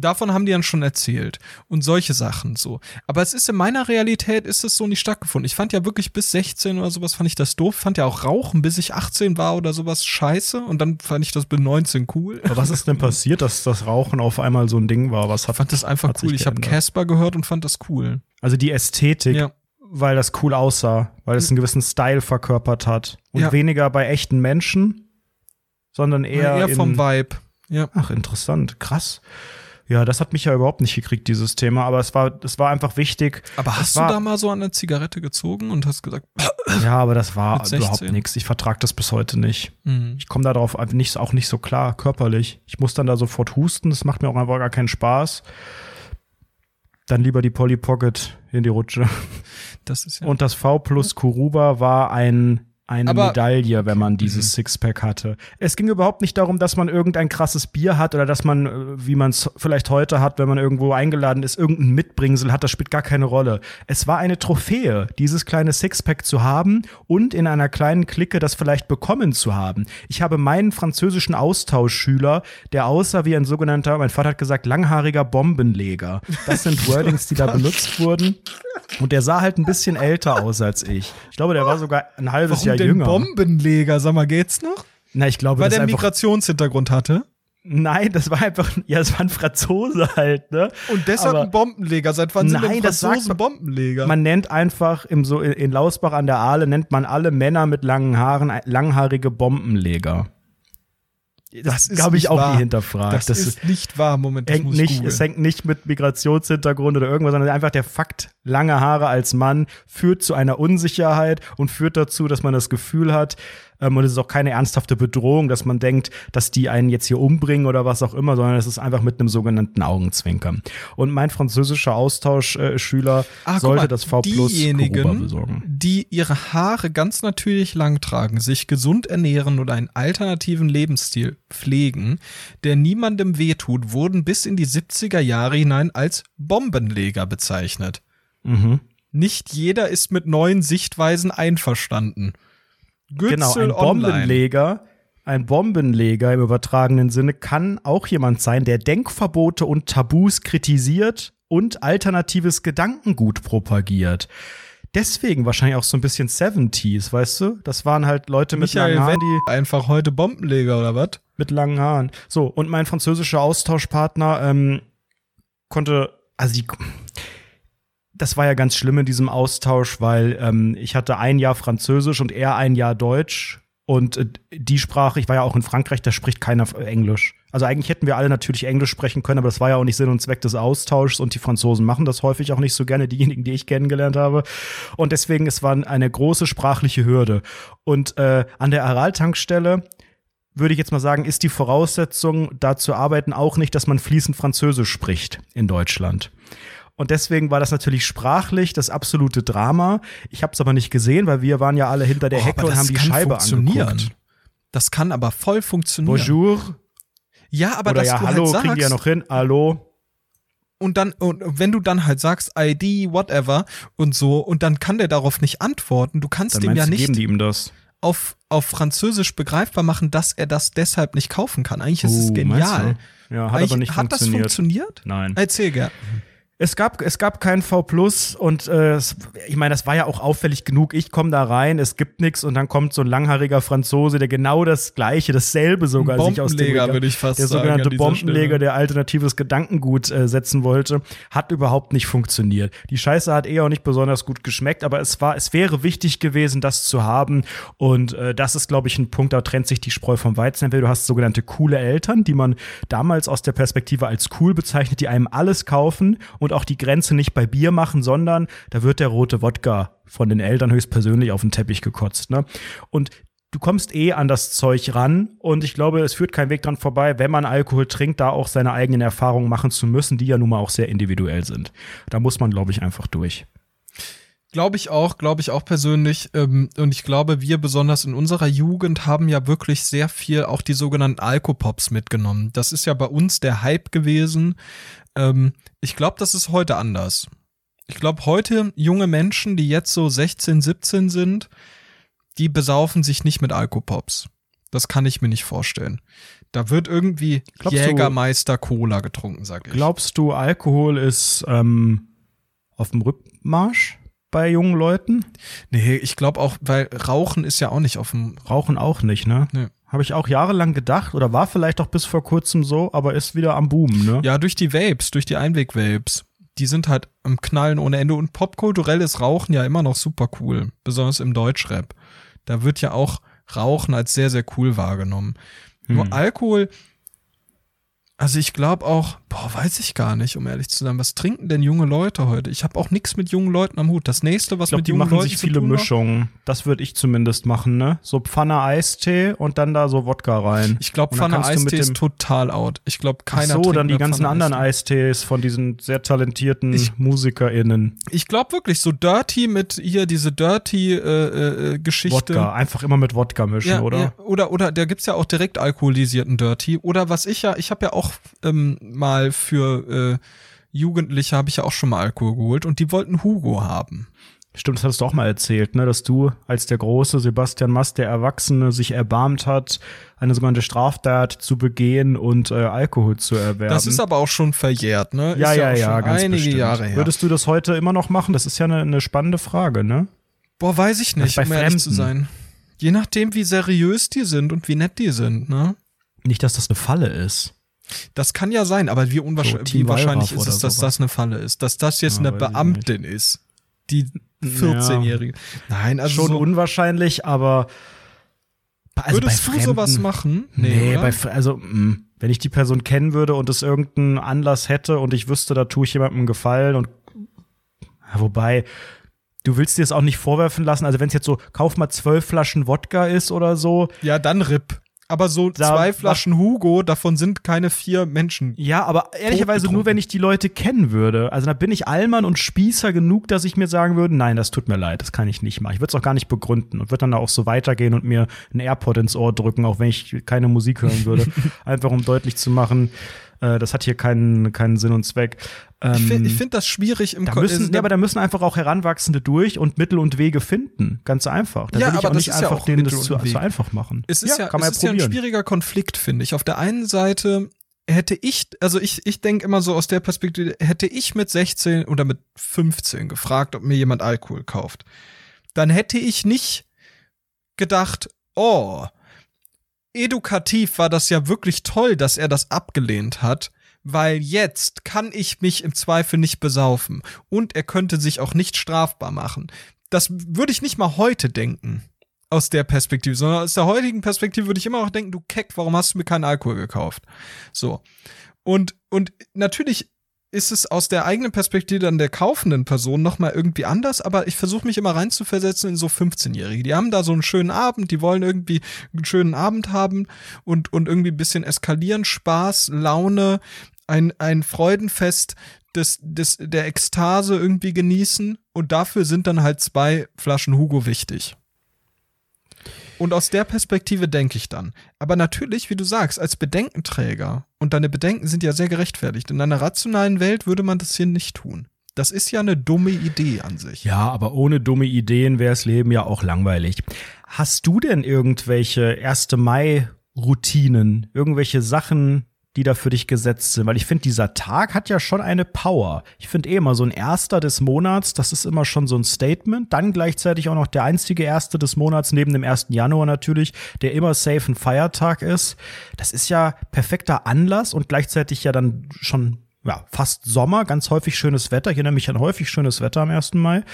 Davon haben die dann schon erzählt und solche Sachen so. Aber es ist in meiner Realität ist es so nicht stattgefunden. Ich fand ja wirklich bis 16 oder sowas fand ich das doof, fand ja auch Rauchen bis ich 18 war oder sowas scheiße und dann fand ich das bis 19 cool. Aber was ist denn passiert, dass das Rauchen auf einmal so ein Ding war? Was Ich hat, fand das einfach cool. Ich habe? Casper gehört und fand das cool. Also die Ästhetik, Ja. weil das cool aussah, weil es einen gewissen Style verkörpert hat. Und Ja. weniger bei echten Menschen, sondern eher, Eher, vom Vibe. Ja. Ach, interessant, krass. Ja, das hat mich ja überhaupt nicht gekriegt, dieses Thema, aber es war, es war einfach wichtig. Aber hast war, du da mal so an der Zigarette gezogen und hast gesagt, Ja, aber das war Mit 16? überhaupt nichts. Ich vertrag das bis heute nicht. hm, Ich komme darauf nicht, auch nicht so klar, körperlich. Ich muss dann da sofort husten, das macht mir auch einfach gar keinen Spaß. Dann lieber die Polly Pocket in die Rutsche. das ist ja. Und das V plus Kuruba war ein, eine Aber- Medaille, wenn man dieses Mhm. Sixpack hatte. Es ging überhaupt nicht darum, dass man irgendein krasses Bier hat oder dass man, äh, wie man es vielleicht heute hat, wenn man irgendwo eingeladen ist, irgendein Mitbringsel hat. Das spielt gar keine Rolle. Es war eine Trophäe, dieses kleine Sixpack zu haben und in einer kleinen Clique das vielleicht bekommen zu haben. Ich habe meinen französischen Austauschschüler, der aussah wie ein sogenannter, mein Vater hat gesagt, langhaariger Bombenleger. Das sind Wordings, die da benutzt wurden. Und der sah halt ein bisschen älter aus als ich. Ich glaube, der war sogar ein halbes Warum Jahr den jünger. Bombenleger? Sag mal, geht's noch? Na, ich glaube, Weil der Migrationshintergrund hatte. Nein, das war einfach, ja, das war ein Franzose halt, ne? Und deshalb Aber ein Bombenleger. Seit wann sind Nein, denn das sagt Franzosen Bombenleger? Man nennt einfach im so in Lausbach an der Aale nennt man alle Männer mit langen Haaren langhaarige Bombenleger. Das, ist habe ich auch wahr. nie hinterfragt. das, ist nicht wahr. Moment, das hängt nicht, es hängt nicht mit Migrationshintergrund oder irgendwas, sondern einfach der Fakt, lange Haare als Mann führt zu einer Unsicherheit und führt dazu, dass man das Gefühl hat, ähm, und es ist auch keine ernsthafte Bedrohung, dass man denkt, dass die einen jetzt hier umbringen oder was auch immer, sondern es ist einfach mit einem sogenannten Augenzwinkern. Und mein französischer Austauschschüler guck sollte mal, das V Plus diejenigen, besorgen. die ihre Haare ganz natürlich lang tragen, sich gesund ernähren und einen alternativen Lebensstil pflegen, der niemandem wehtut, wurden bis in die 70er Jahre hinein als Bombenleger bezeichnet. Mhm. Nicht jeder ist mit neuen Sichtweisen einverstanden. Genau, Gützel ein Online. Bombenleger, ein Bombenleger im übertragenen Sinne kann auch jemand sein, der Denkverbote und Tabus kritisiert und alternatives Gedankengut propagiert. Deswegen wahrscheinlich auch so ein bisschen 70s, weißt du? Das waren halt Leute mit Michael langen Haaren, die einfach heute Bombenleger oder was? mit langen Haaren. So, und mein französischer Austauschpartner ähm, konnte, also die, das war ja ganz schlimm in diesem Austausch, weil ähm, ich hatte ein Jahr Französisch und er ein Jahr Deutsch. Und äh, die Sprache, ich war ja auch in Frankreich, da spricht keiner Englisch. Also eigentlich hätten wir alle natürlich Englisch sprechen können, aber das war ja auch nicht Sinn und Zweck des Austauschs und die Franzosen machen das häufig auch nicht so gerne, diejenigen, die ich kennengelernt habe. Und deswegen, es war eine große sprachliche Hürde. Und äh, an der Aral-Tankstelle würde ich jetzt mal sagen, ist die Voraussetzung, da zu arbeiten, auch nicht, dass man fließend Französisch spricht in Deutschland. Und deswegen war das natürlich sprachlich das absolute Drama. Ich habe es aber nicht gesehen, weil wir waren ja alle hinter der Oh, Hecke und das haben die Scheibe angeguckt. Das kann aber voll funktionieren. Bonjour. Ja, aber Oder dass ja, du hallo, halt sagst, kriegen die ja noch hin. Hallo. und dann und wenn du dann halt sagst ID whatever und so und dann kann der darauf nicht antworten. Du kannst dem ja nicht geben die ihm das. auf auf Französisch begreifbar machen, dass er das deshalb nicht kaufen kann. Eigentlich ist es Oh, genial. meinst du? Ja, hat Eigentlich, aber nicht hat das funktioniert. funktioniert? Nein. Erzähl gern. Es gab, es gab kein V Plus und äh, es, ich meine, das war ja auch auffällig genug. Ich komme da rein, es gibt nichts und dann kommt so ein langhaariger Franzose, der genau das Gleiche, dasselbe sogar sich aus dem Regal- würde ich fast der sagen, sogenannte an dieser Bombenleger, Stelle. der alternatives Gedankengut äh, setzen wollte, hat überhaupt nicht funktioniert. Die Scheiße hat eh auch nicht besonders gut geschmeckt, aber es war, es wäre wichtig gewesen, das zu haben und äh, das ist, glaube ich, ein Punkt, da trennt sich die Spreu vom Weizen. Entweder du hast sogenannte coole Eltern, die man damals aus der Perspektive als cool bezeichnet, die einem alles kaufen und auch die Grenze nicht bei Bier machen, sondern da wird der rote Wodka von den Eltern höchstpersönlich auf den Teppich gekotzt. Ne? Und du kommst eh an das Zeug ran und ich glaube, es führt kein Weg dran vorbei, wenn man Alkohol trinkt, da auch seine eigenen Erfahrungen machen zu müssen, die ja nun mal auch sehr individuell sind. Da muss man, glaube ich, einfach durch. Glaube ich auch, glaube ich auch persönlich. Ähm, und ich glaube, wir besonders in unserer Jugend haben ja wirklich sehr viel auch die sogenannten Alkopops mitgenommen. Das ist ja bei uns der Hype gewesen. Ähm, ich glaube, das ist heute anders. Ich glaube, heute junge Menschen, die jetzt so 16, 17 sind, die besaufen sich nicht mit Alkopops. Das kann ich mir nicht vorstellen. Da wird irgendwie Glaubst du- Jägermeister Cola getrunken, sag ich. Glaubst du, Alkohol ist ähm, auf dem Rückmarsch bei jungen Leuten? nee, ich glaube auch, weil Rauchen ist ja auch nicht auf dem. Rauchen auch nicht, ne? Nee. Habe ich auch jahrelang gedacht oder war vielleicht auch bis vor kurzem so, aber ist wieder am Boom, ne? Ja, durch die Vapes, durch die Einweg-Vapes. Die sind halt am Knallen ohne Ende. Und popkulturell ist Rauchen ja immer noch super cool. Besonders im Deutschrap. Da wird ja auch Rauchen als sehr, sehr cool wahrgenommen. Nur Alkohol, also ich glaube auch, boah, weiß ich gar nicht, um ehrlich zu sein. Was trinken denn junge Leute heute? Ich habe auch nichts mit jungen Leuten am Hut. Das nächste, was Ich glaube, mit die jungen machen Leuten sich viele Mischungen. Das würde ich zumindest machen, ne? So Pfanne Eistee und dann da so Wodka rein. Ich glaube, Pfanne Eistee ist total out. Ich glaube, Ach keiner so, trinkt dann die ganzen Pfanne anderen Eistee. Eistees von diesen sehr talentierten Ich- MusikerInnen. Ich glaube wirklich, so Dirty mit hier diese Dirty-Geschichte. Wodka, einfach immer mit Wodka mischen, Ja, oder? Ja, oder, oder da gibt's ja auch direkt alkoholisierten Dirty. Oder was ich ja, ich habe ja auch ähm, mal für äh, Jugendliche habe ich ja auch schon mal Alkohol geholt und die wollten Hugo haben. Stimmt, das hattest du auch mal erzählt, ne? Dass du als der große Sebastian Mast, der Erwachsene, sich erbarmt hat, eine sogenannte Straftat zu begehen und äh, Alkohol zu erwerben. Das ist aber auch schon verjährt, ne? ja, ist ja, ja, schon ganz einige bestimmt. Jahre her. Würdest du das heute immer noch machen? Das ist ja eine, eine spannende Frage, ne? Boah, weiß ich nicht, bei um ehrlich zu sein. Je nachdem, wie seriös die sind und wie nett die sind, ne? Nicht, dass das eine Falle ist. Das kann ja sein, aber wie, unwahrsch So, wie wahrscheinlich ist es, dass sowas. das eine Falle ist? Dass das jetzt Ja, eine Beamtin ist, die 14-Jährige. Nein, also Schon so, unwahrscheinlich, aber also würdest du sowas machen? Nee, oder? bei, also, mh, wenn ich die Person kennen würde und es irgendeinen Anlass hätte und ich wüsste, da tue ich jemandem einen Gefallen und wobei, du willst dir es auch nicht vorwerfen lassen, also wenn es jetzt so, kauf mal zwölf Flaschen Wodka ist oder so, Ja, dann RIP. Aber so Da- zwei Flaschen Hugo, davon sind keine vier Menschen. ja, aber ehrlicherweise nur, wenn ich die Leute kennen würde. Also da bin ich Allmann und Spießer genug, dass ich mir sagen würde, nein, das tut mir leid, das kann ich nicht machen. Ich würde es auch gar nicht begründen und würde dann da auch so weitergehen und mir ein AirPod ins Ohr drücken, auch wenn ich keine Musik hören würde. Einfach um deutlich zu machen, äh, das hat hier keinen, keinen Sinn und Zweck. Ähm, Ich finde ich find das schwierig im da müssen, äh, ja, aber da müssen einfach auch Heranwachsende durch und Mittel und Wege finden. Ganz einfach. Da Ja, will ich aber auch nicht ist ja einfach auch denen Mittel das zu, zu einfach machen. Es ist ja, kann man es ist ja ja ein schwieriger Konflikt, finde ich. Auf der einen Seite hätte ich, also ich, ich denke immer so aus der Perspektive, hätte ich mit 16 oder mit 15 gefragt, ob mir jemand Alkohol kauft, dann hätte ich nicht gedacht, oh, edukativ war das ja wirklich toll, dass er das abgelehnt hat, weil jetzt kann ich mich im Zweifel nicht besaufen und er könnte sich auch nicht strafbar machen. Das würde ich nicht mal heute denken aus der Perspektive, sondern aus der heutigen Perspektive würde ich immer noch denken, du Keck, warum hast du mir keinen Alkohol gekauft? So. Und, und natürlich ist es aus der eigenen Perspektive dann der kaufenden Person nochmal irgendwie anders, aber ich versuche mich immer reinzuversetzen in so 15-Jährige. Die haben da so einen schönen Abend, die wollen irgendwie einen schönen Abend haben und, und irgendwie ein bisschen eskalieren, Spaß, Laune, ein, ein Freudenfest des, des, der Ekstase irgendwie genießen und dafür sind dann halt zwei Flaschen Hugo wichtig. Und aus der Perspektive denke ich dann. Aber natürlich, wie du sagst, als Bedenkenträger, und deine Bedenken sind ja sehr gerechtfertigt, in einer rationalen Welt würde man das hier nicht tun. Das ist ja eine dumme Idee an sich. Ja, aber ohne dumme Ideen wäre das Leben ja auch langweilig. Hast du denn irgendwelche 1. Mai-Routinen, irgendwelche Sachen, die da für dich gesetzt sind? Weil ich finde, dieser Tag hat ja schon eine Power. Ich finde eh immer so ein Erster des Monats, das ist immer schon so ein Statement. Dann gleichzeitig auch noch der einzige Erste des Monats, neben dem 1. Januar natürlich, der immer safe ein Feiertag ist. Das ist ja perfekter Anlass und gleichzeitig ja dann schon ja, fast Sommer, ganz häufig schönes Wetter. Ich erinnere mich an häufig schönes Wetter am 1. Mai.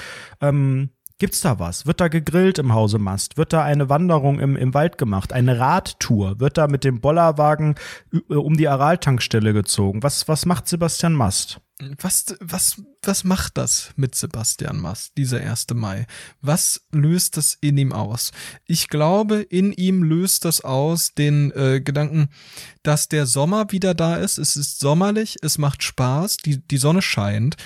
Ähm, Gibt's da was? Wird da gegrillt im Hause Mast? Wird da eine Wanderung im, im Wald gemacht? Eine Radtour? Wird da mit dem Bollerwagen ü- um die Araltankstelle gezogen? Was, was macht Sebastian Mast? Was, was, was macht das mit Sebastian Mast, dieser 1. Mai? Was löst das in ihm aus? Ich glaube, in ihm löst das aus den äh, Gedanken, dass der Sommer wieder da ist. Es ist sommerlich, es macht Spaß, die, die Sonne scheint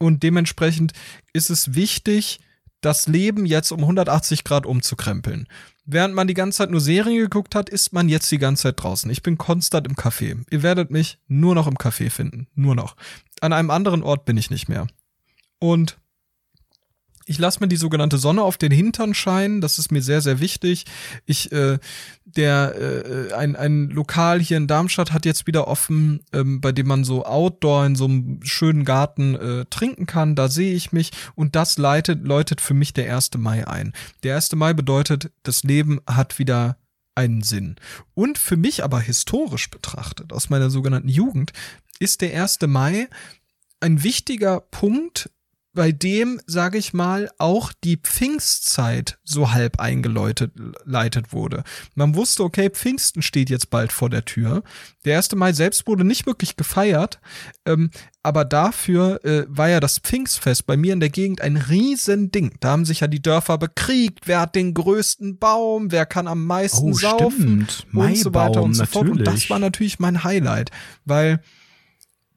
und dementsprechend ist es wichtig, das Leben jetzt um 180 Grad umzukrempeln. Während man die ganze Zeit nur Serien geguckt hat, ist man jetzt die ganze Zeit draußen. Ich bin konstant im Café. Ihr werdet mich nur noch im Café finden. Nur noch. An einem anderen Ort bin ich nicht mehr. Und Ich lasse mir die sogenannte Sonne auf den Hintern scheinen. Das ist mir sehr, sehr wichtig. Ich, äh, der, äh, ein, ein Lokal hier in Darmstadt hat jetzt wieder offen, ähm, bei dem man so Outdoor in so einem schönen Garten äh, trinken kann. Da sehe ich mich und das leitet, läutet für mich der 1. Mai ein. Der 1. Mai bedeutet, das Leben hat wieder einen Sinn. Und für mich aber historisch betrachtet, aus meiner sogenannten Jugend, ist der 1. Mai ein wichtiger Punkt bei dem, sage ich mal, auch die Pfingstzeit so halb eingeläutet leitet wurde. Man wusste, okay, Pfingsten steht jetzt bald vor der Tür. Der 1. Mai selbst wurde nicht wirklich gefeiert, ähm, aber dafür äh, war ja das Pfingstfest bei mir in der Gegend ein Riesending. Da haben sich ja die Dörfer bekriegt, wer hat den größten Baum, wer kann am meisten Oh, saufen stimmt. und so weiter und so Maibaum, fort. Und das war natürlich mein Highlight, weil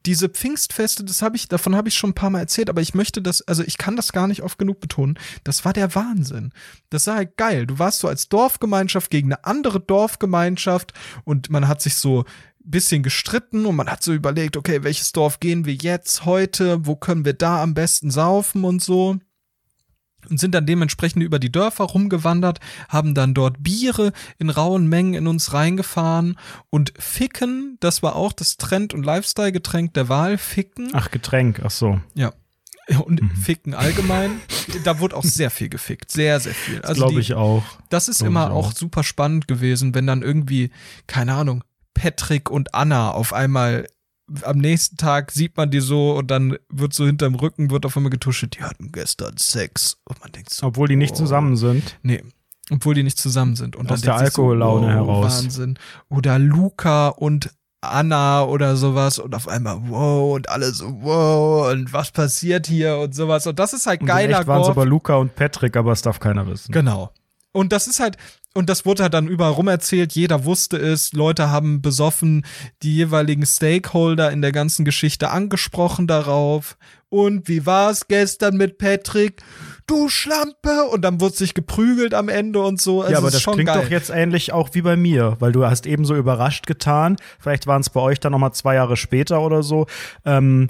diese Pfingstfeste, das habe ich, davon habe ich schon ein paar Mal erzählt, aber ich möchte das, also ich kann das gar nicht oft genug betonen. Das war der Wahnsinn. Das war halt geil. Du warst so als Dorfgemeinschaft gegen eine andere Dorfgemeinschaft und man hat sich so bisschen gestritten und man hat so überlegt, okay, welches Dorf gehen wir jetzt heute? Wo können wir da am besten saufen und so? Und sind dann dementsprechend über die Dörfer rumgewandert, haben dann dort Biere in rauen Mengen in uns reingefahren und Ficken, das war auch das Trend- und Lifestyle-Getränk der Wahl, Ficken. Ach, Getränk, ach so. Ja. Und Mhm. Ficken allgemein, da wurde auch sehr viel gefickt, sehr, sehr viel. Also Glaube ich auch. das ist Glaub immer auch auch. super spannend gewesen, wenn dann irgendwie, keine Ahnung, Patrick und Anna auf einmal am nächsten Tag sieht man die so und dann wird so hinterm Rücken, wird auf einmal getuschelt, die hatten gestern Sex. Und man denkt so, Obwohl die nicht oh. zusammen sind. Nee. Obwohl die nicht zusammen sind. Und Aus dann der sich so, Alkohollaune wow, heraus. Wahnsinn. Oder Luca und Anna oder sowas und auf einmal wow und alle so wow und was passiert hier und sowas. Und das ist halt Und in geiler echt waren es aber Luca und Patrick, aber es darf keiner wissen. Genau. Und das ist halt, und das wurde halt dann überall rum erzählt, jeder wusste es, Leute haben besoffen die jeweiligen Stakeholder in der ganzen Geschichte angesprochen darauf. Und wie war's gestern mit Patrick? Du Schlampe! Und dann wurde sich geprügelt am Ende und so. Also ja, aber das klingt geil. doch jetzt ähnlich auch wie bei mir, weil du hast eben so überrascht getan. Vielleicht waren es bei euch dann noch mal zwei Jahre später oder so. Ähm,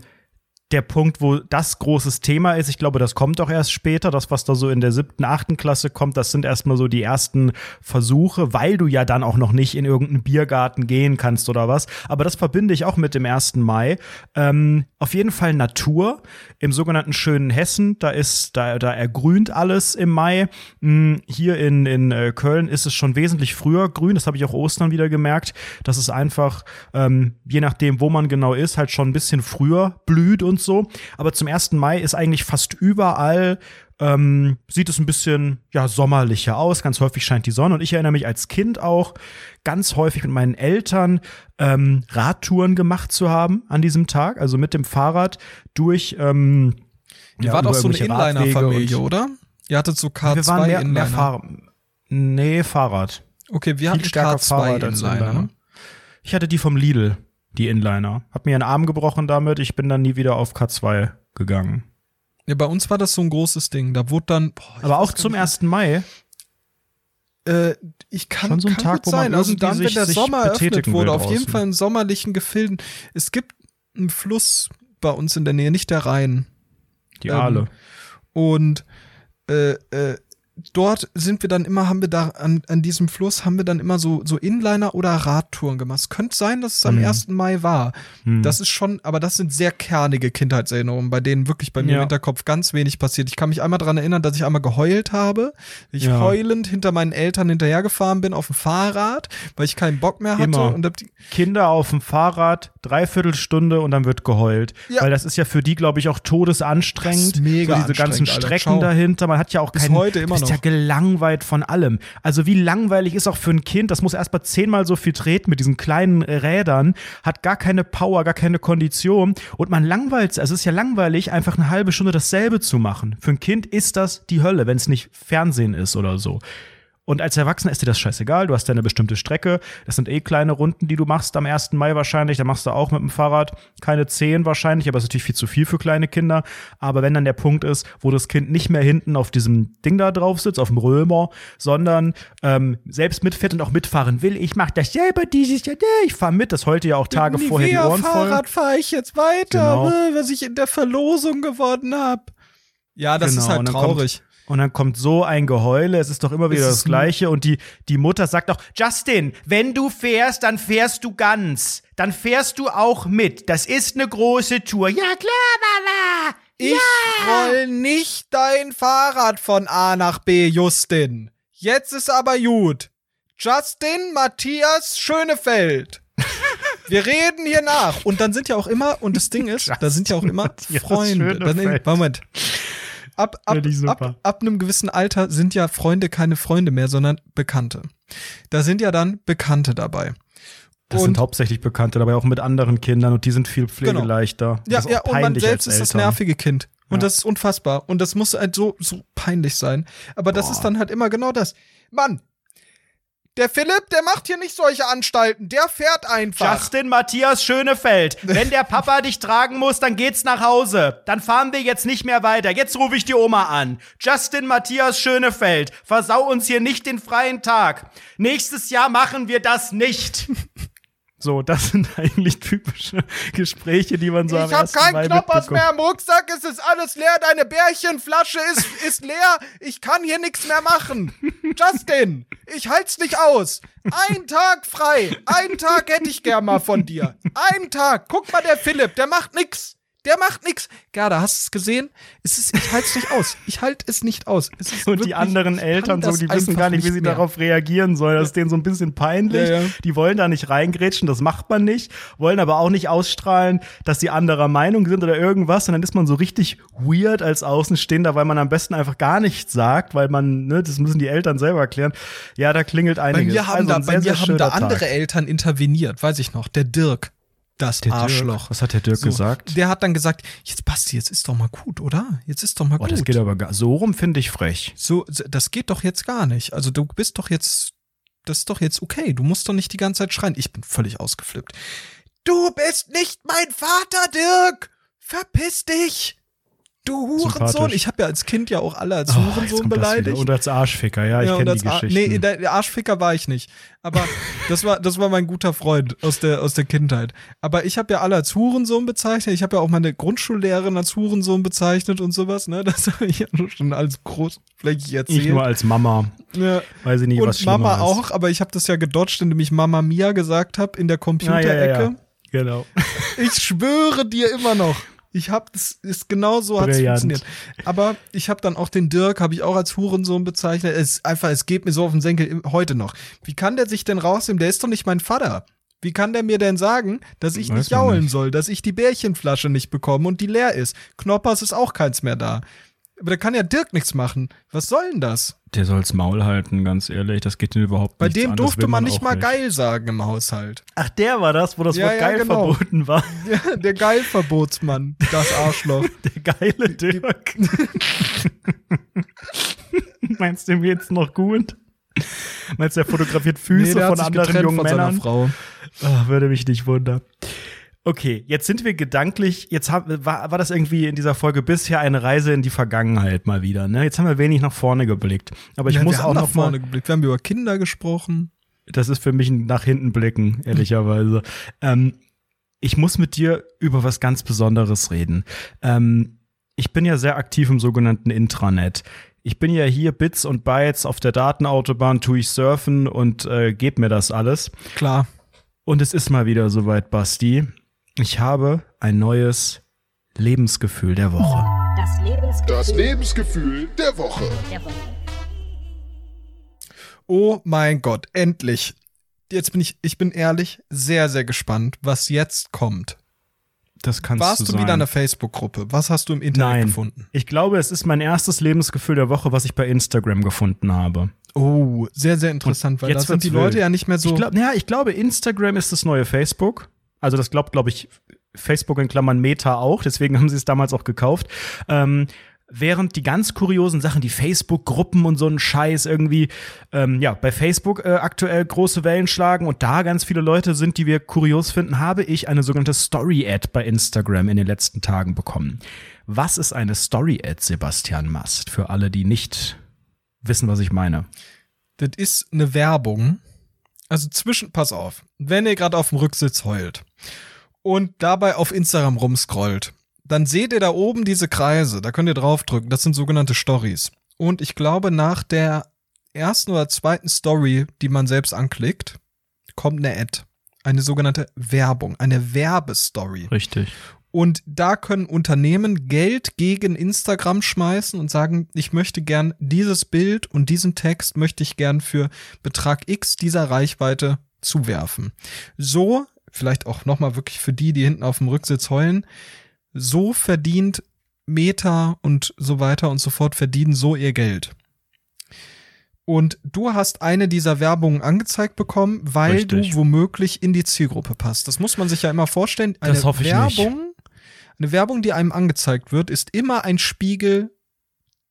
der Punkt, wo das großes Thema ist, ich glaube, das kommt auch erst später. Das, was da so in der siebten, achten Klasse kommt, das sind erstmal so die ersten Versuche, weil du ja dann auch noch nicht in irgendeinen Biergarten gehen kannst oder was. Aber das verbinde ich auch mit dem 1. Mai. Ähm, auf jeden Fall Natur im sogenannten schönen Hessen. Da ist, da, da ergrünt alles im Mai. Hm, Hier in, in äh, Köln ist es schon wesentlich früher grün. Das habe ich auch Ostern wieder gemerkt. dass es einfach, ähm, je nachdem, wo man genau ist, halt schon ein bisschen früher blüht und so. Aber zum 1. Mai ist eigentlich fast überall ähm, sieht es ein bisschen ja sommerlicher aus. Ganz häufig scheint die Sonne und ich erinnere mich als Kind auch ganz häufig mit meinen Eltern ähm, Radtouren gemacht zu haben an diesem Tag, also mit dem Fahrrad durch. Ähm, Ihr ja, wart auch so eine Inliner-Familie, und- oder? Ihr hattet so Wir waren mehr, mehr K2-Inliner. Fahrrad. Nee, Fahrrad. Okay, wir Viel hatten stärker Fahrrad als K2-Inliner. Inliner. Ich hatte die vom Lidl, die Inliner. Hab mir einen Arm gebrochen damit. Ich bin dann nie wieder auf K2 gegangen. Ja, bei uns war das so ein großes Ding. Da wurde dann. Boah, Aber auch zum nicht, 1. Mai. Äh, ich kann, Schon so ein kann Tag, wo man sein. Also dann, wenn der Sommer eröffnet wurde, auf jeden. Fall in sommerlichen Gefilden. Es gibt einen Fluss bei uns in der Nähe, nicht der Rhein. Die Ähm, Aale. Und äh, äh, dort sind wir dann immer, haben wir da an, an diesem Fluss, haben wir dann immer so, so Inliner oder Radtouren gemacht. Es könnte sein, dass es am Mhm. 1. Mai war. Hm. Das ist schon, aber das sind sehr kernige Kindheitserinnerungen, bei denen wirklich bei mir im Ja. Hinterkopf ganz wenig passiert. Ich kann mich einmal daran erinnern, dass ich einmal geheult habe, ich Ja. heulend hinter meinen Eltern hinterhergefahren bin auf dem Fahrrad, weil ich keinen Bock mehr hatte. Immer. Und Kinder auf dem Fahrrad, dreiviertel Stunde und dann wird geheult. Ja. Weil das ist ja für die, glaube ich, auch todesanstrengend. Das mega so diese ganzen Alter. Strecken Schau. dahinter. Man hat ja auch Bis keinen. heute immer du ja gelangweilt von allem. Also wie langweilig ist auch für ein Kind, das muss erst mal zehnmal so viel treten mit diesen kleinen Rädern, hat gar keine Power, gar keine Kondition und man langweilt, also es ist ja langweilig, einfach eine halbe Stunde dasselbe zu machen. Für ein Kind ist das die Hölle, wenn es nicht Fernsehen ist oder so. Und als Erwachsener ist dir das scheißegal. Du hast ja eine bestimmte Strecke. Das sind eh kleine Runden, die du machst am 1. Mai wahrscheinlich. Da machst du auch mit dem Fahrrad keine 10 wahrscheinlich, aber es ist natürlich viel zu viel für kleine Kinder. Aber wenn dann der Punkt ist, wo das Kind nicht mehr hinten auf diesem Ding da drauf sitzt, auf dem Römer, sondern ähm, selbst mitfährt und auch mitfahren will, ich mach das selber dieses Jahr, nee, ich fahr mit. Das heute ja auch Tage vorher die Ohren voll. Fahrrad fahre ich jetzt weiter, Genau. äh, was ich in der Verlosung gewonnen habe. Ja, das Genau, ist halt traurig. Und dann kommt so ein Geheule, es ist doch immer wieder das Gleiche. Und die, die Mutter sagt auch, Justin, wenn du fährst, dann fährst du ganz. Dann fährst du auch mit. Das ist eine große Tour. Ja, klar, Mama. Ich roll nicht dein Fahrrad von A nach B, Justin. Jetzt ist aber gut. Justin Matthias Schönefeld. Wir reden hier nach. Und dann sind ja auch immer, und das Ding ist, da sind ja auch immer Freunde. Dann. Moment. Ab, ab, ab, ab einem gewissen Alter sind ja Freunde keine Freunde mehr, sondern Bekannte. Da sind ja dann Bekannte dabei. Das Und- sind hauptsächlich Bekannte, dabei auch mit anderen Kindern und die sind viel pflegeleichter. Ja, Das ist ja, auch und man selbst ist das nervige Kind. Und Ja. das ist unfassbar. Und das muss halt so, so peinlich sein. Aber das Boah. ist dann halt immer genau das. Mann, der Philipp, der macht hier nicht solche Anstalten. Der fährt einfach. Justin Matthias Schönefeld, wenn der Papa dich tragen muss, dann geht's nach Hause. Dann fahren wir jetzt nicht mehr weiter. Jetzt rufe ich die Oma an. Justin Matthias Schönefeld, versau uns hier nicht den freien Tag. Nächstes Jahr machen wir das nicht. So, das sind eigentlich typische Gespräche, die man so am ich hab ersten keinen Knoppers mehr im Rucksack, es ist alles leer, deine Bärchenflasche ist, ist leer, ich kann hier nichts mehr machen. Justin, ich halt's nicht aus. Ein Tag frei, einen Tag hätte ich gern mal von dir. Einen Tag, guck mal, der Philipp, der macht nix. Der macht nix. Gerda, hast du es gesehen? Es ist, ich halt's nicht aus. Ich halt es nicht aus. Es Und wirklich, die anderen Eltern so, die wissen gar nicht, wie sie mehr. darauf reagieren sollen. Das ist denen so ein bisschen peinlich. Ja, ja. Die wollen da nicht reingrätschen, das macht man nicht. Wollen aber auch nicht ausstrahlen, dass sie anderer Meinung sind oder irgendwas. Und dann ist man so richtig weird als Außenstehender, weil man am besten einfach gar nichts sagt, weil man, ne, das müssen die Eltern selber erklären. Ja, da klingelt Bei einiges. mir haben Also da, ein bei sehr, mir sehr haben da Tag. andere Eltern interveniert, weiß ich noch. Der Dirk. Das Der Dirk. Arschloch. Was hat der Dirk So, gesagt? Der hat dann gesagt, jetzt Basti, jetzt ist doch mal gut, oder? Jetzt ist doch mal Boah, gut. das geht aber gar, so rum finde ich frech. so, das geht doch jetzt gar nicht. Also du bist doch jetzt, das ist doch jetzt okay. Du musst doch nicht die ganze Zeit schreien. Ich bin völlig ausgeflippt. Du bist nicht mein Vater, Dirk! Verpiss dich! Du Hurensohn! Ich habe ja als Kind ja auch alle als Oh, Hurensohn beleidigt. Und als Arschficker, ja, ich und kenne als die Geschichte. Nee, der, Arschficker war ich nicht. Aber das war, das war mein guter Freund aus der, aus der Kindheit. Aber ich habe ja alle als Hurensohn bezeichnet. Ich habe ja auch meine Grundschullehrerin als Hurensohn bezeichnet und sowas. Ne? Das habe ich ja schon alles großflächig erzählt. ich nur als Mama. ja. Weiß ich nicht, was Und schlimmer Mama ist. auch, aber ich habe das ja gedodged, indem ich Mama Mia gesagt habe in der Ah, Computerecke. ja, ja, ja. Genau. Ich schwöre dir immer noch. Ich hab das ist genau so Brillant. funktioniert. Aber ich habe dann auch den Dirk habe ich auch als Hurensohn bezeichnet. Es einfach, es geht mir so auf den Senkel heute noch. Wie kann der sich denn rausnehmen? Der ist doch nicht mein Vater. Wie kann der mir denn sagen, dass ich Weiß nicht jaulen nicht. soll, dass ich die Bärchenflasche nicht bekomme und die leer ist? Knoppers ist auch keins mehr da. Aber da kann ja Dirk nichts machen. Was soll denn das? Der soll's Maul halten, ganz ehrlich. Das geht ihm überhaupt Bei nichts dem an. Durfte will man nicht mal geil sagen im Haushalt. Ach, der war das, wo das Ja, Wort ja, geil genau. verboten war. Ja, der Geilverbotsmann, das Arschloch. Der geile Dirk. Meinst du, dem geht's noch gut? Meinst du, der fotografiert Füße der hat von anderen jungen Männern? Frau. Ah, würde mich nicht wundern. Okay, jetzt sind wir gedanklich, jetzt hab, war, war das irgendwie in dieser Folge bisher eine Reise in die Vergangenheit mal wieder. Ne? Jetzt haben wir wenig nach vorne geblickt. Aber ich Ja, muss wir auch haben nach noch vorne mal, geblickt. Wir haben über Kinder gesprochen. das ist für mich ein nach hinten blicken, ehrlicherweise. ähm, ich muss mit dir über was ganz Besonderes reden. Ähm, ich bin ja sehr aktiv im sogenannten Intranet. Ich bin ja hier Bits und Bytes auf der Datenautobahn, tue ich surfen und äh, gebe mir das alles. Klar. Und es ist mal wieder soweit, Basti. Ich habe ein neues Lebensgefühl der Woche. Das Lebensgefühl Das Lebensgefühl der Woche. der Woche. Oh mein Gott, endlich. Jetzt bin ich, ich bin ehrlich, sehr, sehr gespannt, was jetzt kommt. Das kannst Warst du du sein. wieder in einer Facebook-Gruppe? Was hast du im Internet Nein. gefunden? Ich glaube, es ist mein erstes Lebensgefühl der Woche, was ich bei Instagram gefunden habe. Oh, sehr, sehr interessant, weil jetzt da sind die wird's Leute wild. ja nicht mehr so. Ich glaub, ja, ich glaube, Instagram ist das neue Facebook. Also das glaubt, glaube ich, Facebook in Klammern Meta auch. Deswegen haben sie es damals auch gekauft. Ähm, während die ganz kuriosen Sachen, die Facebook-Gruppen und so ein Scheiß irgendwie, ähm, ja, bei Facebook äh, aktuell große Wellen schlagen und da ganz viele Leute sind, die wir kurios finden, habe ich eine sogenannte Story-Ad bei Instagram in den letzten Tagen bekommen. Was ist eine Story-Ad, Sebastian Mast? Für alle, die nicht wissen, was ich meine. Das ist eine Werbung. Also zwischen, pass auf, wenn ihr gerade auf dem Rücksitz heult und dabei auf Instagram rumscrollt, dann seht ihr da oben diese Kreise, da könnt ihr draufdrücken, das sind sogenannte Stories. Und ich glaube, nach der ersten oder zweiten Story, die man selbst anklickt, kommt eine Ad. Eine sogenannte Werbung, eine Werbestory. Richtig. Und da können Unternehmen Geld gegen Instagram schmeißen und sagen, ich möchte gern dieses Bild und diesen Text möchte ich gern für Betrag X dieser Reichweite zuwerfen. So, vielleicht auch nochmal wirklich für die, die hinten auf dem Rücksitz heulen, so verdient Meta und so weiter und so fort verdienen so ihr Geld. Und du hast eine dieser Werbungen angezeigt bekommen, weil Richtig. du womöglich in die Zielgruppe passt. Das muss man sich ja immer vorstellen. Eine Das hoffe ich nicht. Werbung, eine Werbung, die einem angezeigt wird, ist immer ein Spiegel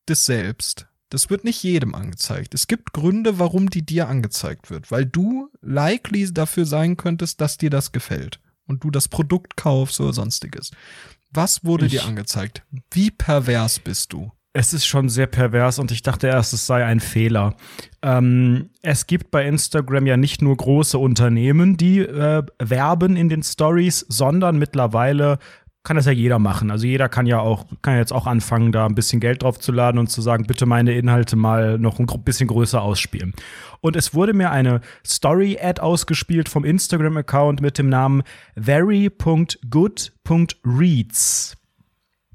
des Selbst. Das wird nicht jedem angezeigt. Es gibt Gründe, warum die dir angezeigt wird, weil du likely dafür sein könntest, dass dir das gefällt und du das Produkt kaufst oder sonstiges. Was wurde Ich- dir angezeigt? Wie pervers bist du? Es ist schon sehr pervers und ich dachte erst, es sei ein Fehler. Ähm, es gibt bei Instagram ja nicht nur große Unternehmen, die äh, werben in den Stories, sondern mittlerweile kann das ja jeder machen. Also jeder kann ja auch, kann ja jetzt auch anfangen, da ein bisschen Geld drauf zu laden und zu sagen, bitte meine Inhalte mal noch ein bisschen größer ausspielen. Und es wurde mir eine Story-Ad ausgespielt vom Instagram-Account mit dem Namen very.good.reads.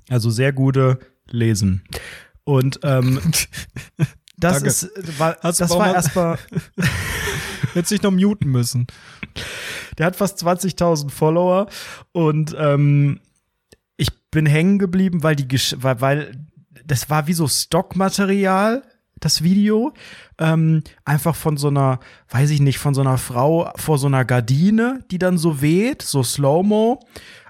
Also sehr gute Lesen. Und ähm, das Danke. ist, war, Hast das war mal- erstmal, Hättest dich noch muten müssen. der hat fast 20.000 Follower und ähm, bin hängen geblieben, weil die, Gesch weil, weil das war wie so Stockmaterial, das Video, ähm, einfach von so einer, weiß ich nicht, von so einer Frau vor so einer Gardine, die dann so weht, so Slow-Mo.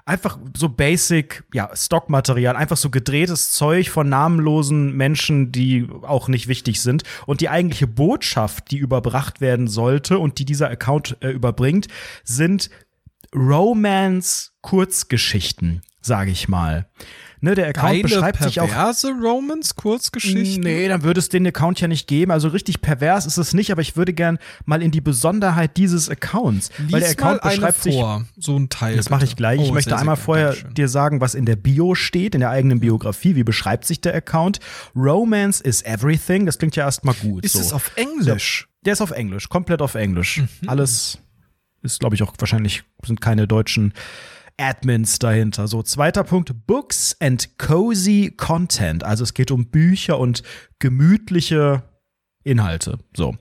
Einfach so basic, ja, Stockmaterial, einfach so gedrehtes Zeug von namenlosen Menschen, die auch nicht wichtig sind. Und die eigentliche Botschaft, die überbracht werden sollte und die dieser Account äh, überbringt, sind Romance-Kurzgeschichten, sage ich mal. Ne, der Account Keine beschreibt sich auch perverse Romance-Kurzgeschichten? Nee, dann würde es den Account ja nicht geben. Also richtig pervers ist es nicht, aber ich würde gern mal in die Besonderheit dieses Accounts. weil der Lies Account beschreibt sich. vor, so ein Teil. Das mache ich gleich. Ich Oh, möchte sehr, sehr einmal gerne. vorher Dankeschön. dir sagen, was in der Bio steht, in der eigenen Biografie. Wie beschreibt sich der Account? Romance is everything. Das klingt ja erstmal gut. Ist so. es auf Englisch? Der ist auf Englisch, komplett auf Englisch. Mhm. Alles ist, glaube ich, auch wahrscheinlich sind keine deutschen Admins dahinter. So, zweiter Punkt, Books and Cozy Content. Also es geht um Bücher und gemütliche Inhalte. So.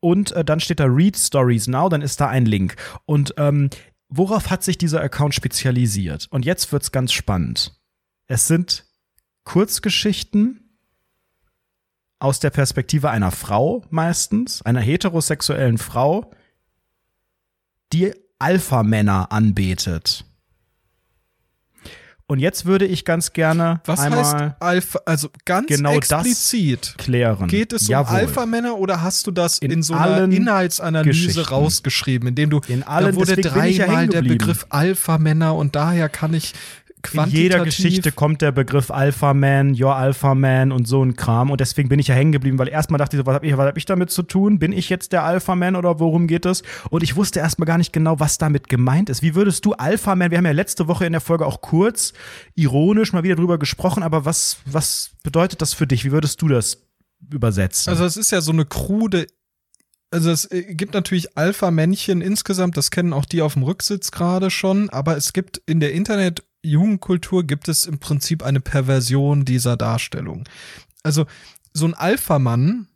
Und äh, dann steht da Read Stories Now, dann ist da ein Link. Und ähm, worauf hat sich dieser Account spezialisiert? Und jetzt wird's ganz spannend. Es sind Kurzgeschichten aus der Perspektive einer Frau meistens, einer heterosexuellen Frau, die Alpha-Männer anbetet. Und jetzt würde ich ganz gerne Was einmal heißt Alpha? Also ganz Genau das explizit. klären. Geht es um Alpha-Männer oder hast du das in, In so einer Inhaltsanalyse rausgeschrieben, indem du In allen, da wurde dreimal der. Begriff Alpha-Männer und daher kann ich In jeder Geschichte kommt der Begriff Alpha Man, Your Alpha Man und so ein Kram. Und deswegen bin ich ja hängen geblieben, weil erstmal dachte ich so, was habe ich, was hab ich damit zu tun? Bin ich jetzt der Alpha Man oder worum geht es? Und ich wusste erstmal gar nicht genau, was damit gemeint ist. Wie würdest du Alpha Man, wir haben ja letzte Woche in der Folge auch kurz, ironisch mal wieder drüber gesprochen, aber was, was bedeutet das für dich? Wie würdest du das übersetzen? Also es ist ja so eine krude also es äh, gibt natürlich Alpha-Männchen insgesamt, das kennen auch die auf dem Rücksitz gerade schon, aber es gibt in der Internet-Jugendkultur gibt es im Prinzip eine Perversion dieser Darstellung. Also so ein Alpha-Mann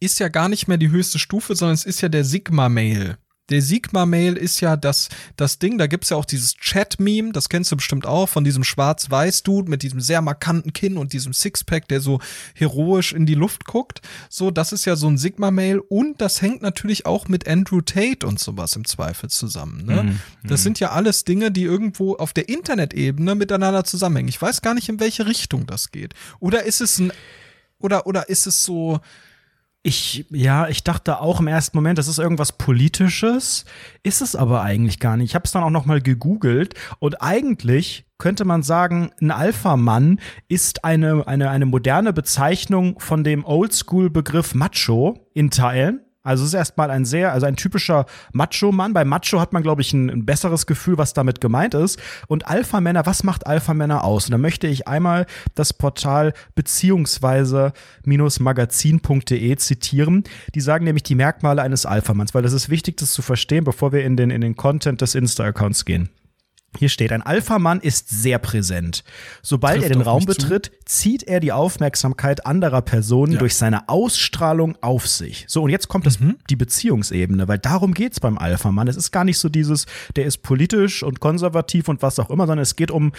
ist ja gar nicht mehr die höchste Stufe, sondern es ist ja der Sigma-Mail. Der Sigma-Mail ist ja das, das Ding, da gibt's ja auch dieses Chat-Meme, das kennst du bestimmt auch, von diesem Schwarz-Weiß-Dude mit diesem sehr markanten Kinn und diesem Sixpack, der so heroisch in die Luft guckt. So, das ist ja so ein Sigma-Mail und das hängt natürlich auch mit Andrew Tate und sowas im Zweifel zusammen. Ne? Mhm, Das sind ja alles Dinge, die irgendwo auf der Internetebene miteinander zusammenhängen. Ich weiß gar nicht, in welche Richtung das geht. Oder ist es ein, oder, oder ist es so, Ich, ja, ich dachte auch im ersten Moment, das ist irgendwas Politisches, ist es aber eigentlich gar nicht. Ich habe es dann auch noch mal gegoogelt und eigentlich könnte man sagen, ein Alpha-Mann ist eine, eine, eine moderne Bezeichnung von dem Oldschool-Begriff Macho in Teilen. Also es ist erstmal ein sehr, also ein typischer Macho-Mann. Bei Macho hat man, glaube ich, ein, ein, besseres Gefühl, was damit gemeint ist. Und Alpha-Männer, was macht Alpha-Männer aus? Und da möchte ich einmal das Portal beziehungsweise-magazin.de zitieren. Die sagen nämlich die Merkmale eines Alpha-Manns, weil das ist wichtig, das zu verstehen, bevor wir in den, in den Content des Insta-Accounts gehen. Hier steht, ein Alpha-Mann ist sehr präsent. Sobald Trifft er den Raum mich zu. betritt, zieht er die Aufmerksamkeit anderer Personen Ja. durch seine Ausstrahlung auf sich. So, und jetzt kommt das, Mhm. die Beziehungsebene, weil darum geht's beim Alpha-Mann. Es ist gar nicht so dieses, der ist politisch und konservativ und was auch immer, sondern es geht um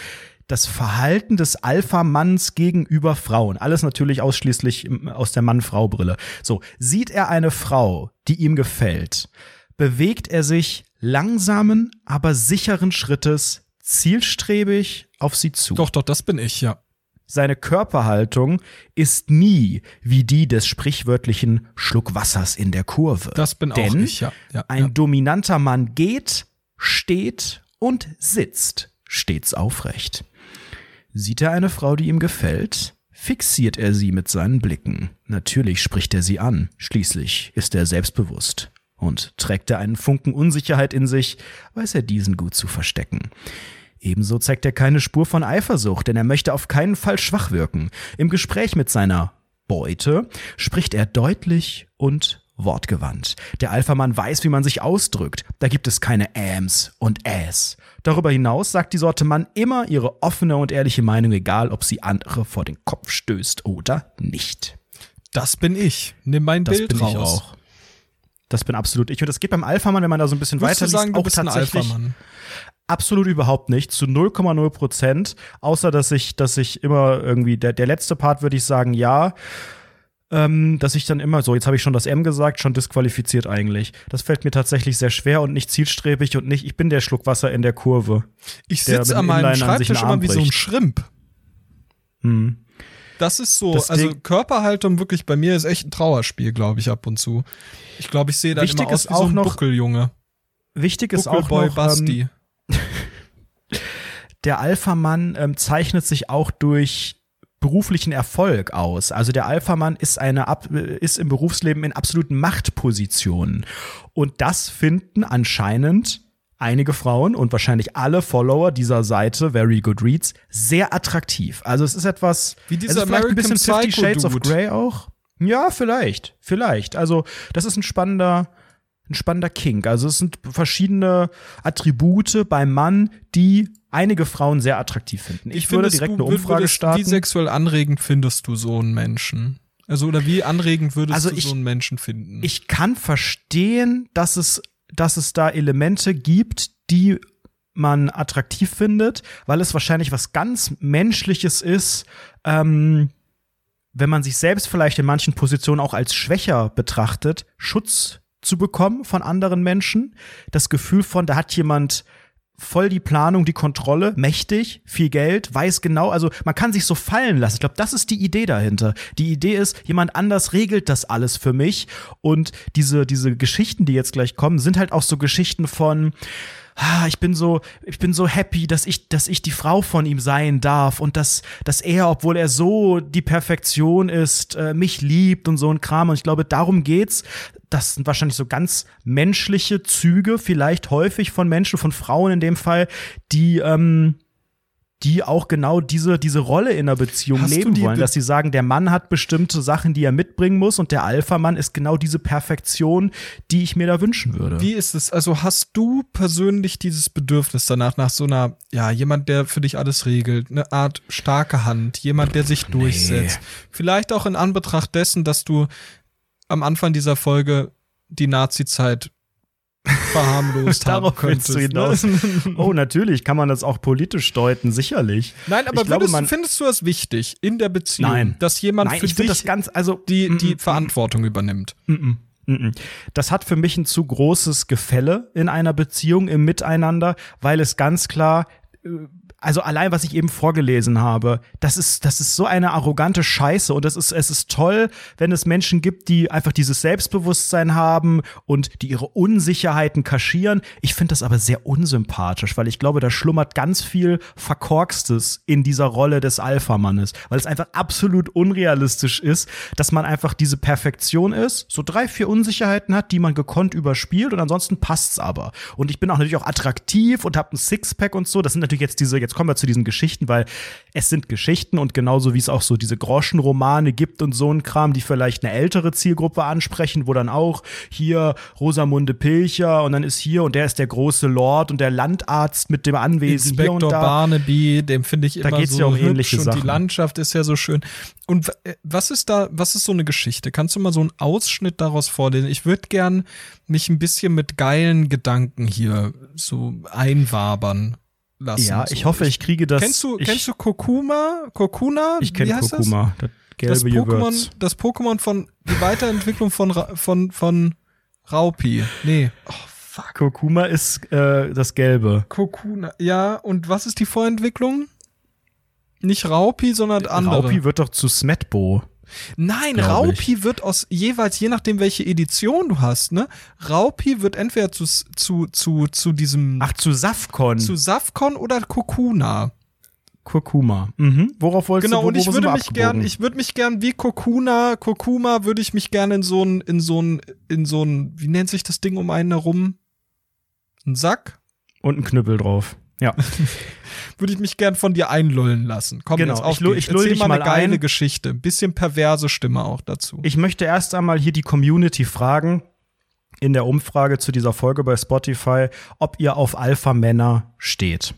das Verhalten des Alpha-Manns gegenüber Frauen. Alles natürlich ausschließlich aus der Mann-Frau-Brille. So, sieht er eine Frau, die ihm gefällt, bewegt er sich langsamen, aber sicheren Schrittes zielstrebig auf sie zu. Doch, doch, das bin ich, ja. Seine Körperhaltung ist nie wie die des sprichwörtlichen Schluck Wassers in der Kurve. Das bin auch Denn ich, ja. ja, ein ja. dominanter Mann geht, steht und sitzt stets aufrecht. Sieht er eine Frau, die ihm gefällt, fixiert er sie mit seinen Blicken. Natürlich spricht er sie an, schließlich ist er selbstbewusst. Und trägt er einen Funken Unsicherheit in sich, weiß er diesen gut zu verstecken. Ebenso zeigt er keine Spur von Eifersucht, denn er möchte auf keinen Fall schwach wirken. Im Gespräch mit seiner Beute spricht er deutlich und wortgewandt. Der Alpha-Mann weiß, wie man sich ausdrückt. Da gibt es keine Ams und Äs. Darüber hinaus sagt die Sorte Mann immer ihre offene und ehrliche Meinung, egal ob sie andere vor den Kopf stößt oder nicht. Das bin ich. Nimm mein Das Bild bin raus. ich auch. Das bin absolut ich. Und das geht beim Alpha-Mann, wenn man da so ein bisschen Würdest weiter sagen, liest, auch tatsächlich? Absolut überhaupt nicht, zu 0,0 Prozent, außer dass ich, dass ich immer irgendwie, der, der letzte Part würde ich sagen, ja, ähm, dass ich dann immer so, jetzt habe ich schon das M gesagt, schon disqualifiziert eigentlich. Das fällt mir tatsächlich sehr schwer und nicht zielstrebig und nicht, ich bin der Schluck Wasser in der Kurve. Ich sitze an meinem Schreibtisch immer wie so ein. Schrimp. Hm. Das ist so, Das also Ding- Körperhaltung wirklich bei mir ist echt ein Trauerspiel, glaube ich, ab und zu. Ich glaube, ich sehe Wichtig immer aus ist wie so auch ein noch- Buckeljunge. Wichtig ist auch noch, ähm, Basti. der Alpha-Mann ähm, zeichnet sich auch durch beruflichen Erfolg aus. Also der Alpha-Mann ist eine äh, ist im Berufsleben in absoluten Machtpositionen und das finden anscheinend einige Frauen und wahrscheinlich alle Follower dieser Seite Very Good Reads sehr attraktiv. Also es ist etwas Wie dieser es ist vielleicht ein American bisschen Fifty Psycho Shades of Dude. Grey auch. Ja, vielleicht, vielleicht. Also das ist ein spannender ein spannender Kink. Also es sind verschiedene Attribute beim Mann, die einige Frauen sehr attraktiv finden. Ich würde findest direkt du, eine Umfrage würdest, starten. Wie sexuell anregend findest du so einen Menschen? Also, oder wie anregend würdest Also du ich- so einen Menschen finden? ich kann verstehen, dass es, dass es da Elemente gibt, die man attraktiv findet, weil es wahrscheinlich was ganz Menschliches ist, ähm, wenn man sich selbst vielleicht in manchen Positionen auch als schwächer betrachtet, Schutz zu bekommen von anderen Menschen. Das Gefühl von, da hat jemand voll die Planung, die Kontrolle, mächtig, viel Geld, weiß genau, also man kann sich so fallen lassen. Ich glaube, das ist die Idee dahinter. Die Idee ist, jemand anders regelt das alles für mich und diese diese Geschichten, die jetzt gleich kommen, sind halt auch so Geschichten von ah, ich bin so, ich bin so happy, dass ich, dass ich die Frau von ihm sein darf und dass, dass er, obwohl er so die Perfektion ist, äh, mich liebt und so ein Kram. Und ich glaube, darum geht's. Das sind wahrscheinlich so ganz menschliche Züge, vielleicht häufig von Menschen, von Frauen in dem Fall, die, ähm, die auch genau diese, diese Rolle in einer Beziehung Hast leben wollen, dass sie sagen, der Mann hat bestimmte Sachen, die er mitbringen muss und der Alpha-Mann ist genau diese Perfektion, die ich mir da wünschen würde. Wie ist es? Also hast du persönlich dieses Bedürfnis danach, nach so einer, ja, jemand, der für dich alles regelt, eine Art starke Hand, jemand, der sich durchsetzt? Vielleicht auch in Anbetracht dessen, dass du am Anfang dieser Folge die Nazi-Zeit verharmlost haben Darauf könntest. du ne? hinaus. oh, natürlich kann man das auch politisch deuten, sicherlich. Nein, aber glaube, würdest, man- findest du das wichtig in der Beziehung, Nein. dass jemand Nein, für dich das ganz, also die, mm, die mm, Verantwortung übernimmt? Mm-mm. Mm-mm. Das hat für mich ein zu großes Gefälle in einer Beziehung im Miteinander, weil es ganz klar also allein was ich eben vorgelesen habe, das ist das ist so eine arrogante Scheiße und das ist es ist toll, wenn es Menschen gibt, die einfach dieses Selbstbewusstsein haben und die ihre Unsicherheiten kaschieren. Ich finde das aber sehr unsympathisch, weil ich glaube, da schlummert ganz viel verkorkstes in dieser Rolle des Alpha-Mannes, weil es einfach absolut unrealistisch ist, dass man einfach diese Perfektion ist, so drei, vier Unsicherheiten hat, die man gekonnt überspielt und ansonsten passt's aber. Und ich bin auch natürlich auch attraktiv und habe ein Sixpack und so. Das sind natürlich jetzt diese, jetzt kommen wir zu diesen Geschichten, weil es sind Geschichten und genauso wie es auch so diese Groschenromane gibt und so ein Kram, die vielleicht eine ältere Zielgruppe ansprechen, wo dann auch hier Rosamunde Pilcher und dann ist hier und der ist der große Lord und der Landarzt mit dem Anwesen hier und Inspektor da. Barnaby, dem finde ich Da immer geht's so ja um hübsch ähnliche und Sachen. die Landschaft ist ja so schön. Und äh, was ist da, was ist so eine Geschichte? Kannst du mal so einen Ausschnitt daraus vorlesen? Ich würde gern mich ein bisschen mit geilen Gedanken hier so einwabern lassen. Ja, so. ich hoffe, ich kriege das. Kennst du, ich, kennst du Kokuma? Kokuna? Ich kenne Kurkuma. Das Das, Pokémon, das Pokémon von, die Weiterentwicklung von, von, von Raupi. Nee. Oh, fuck. Kurkuma ist äh, das Gelbe. Kokuna. Ja, und was ist die Vorentwicklung? Nicht Raupi, sondern andere. Raupi wird doch zu Smetbo. Nein, glaub Raupi wird aus jeweils, je nachdem, welche Edition du hast, ne? Raupi wird entweder zu, zu, zu, zu diesem, Ach, zu Safkon. zu Safkon oder Kokuna. Kurkuma. Mhm. Worauf wolltest Genau, du wo, und ich würde mich gern, ich würde mich gern wie Kokuna, Kokuma würde ich mich gern in so ein, in so ein, in so ein, wie nennt sich das Ding um einen herum? Ein Sack? Und ein Knüppel drauf. Ja. Würde ich mich gern von dir einlullen lassen. Komm, Genau, jetzt auf ich lu- geht's. ich lull Erzähl dich mal eine geile ein. Geschichte. Bisschen perverse Stimme auch dazu. Ich möchte erst einmal hier die Community fragen, in der Umfrage zu dieser Folge bei Spotify, ob ihr auf Alpha-Männer steht.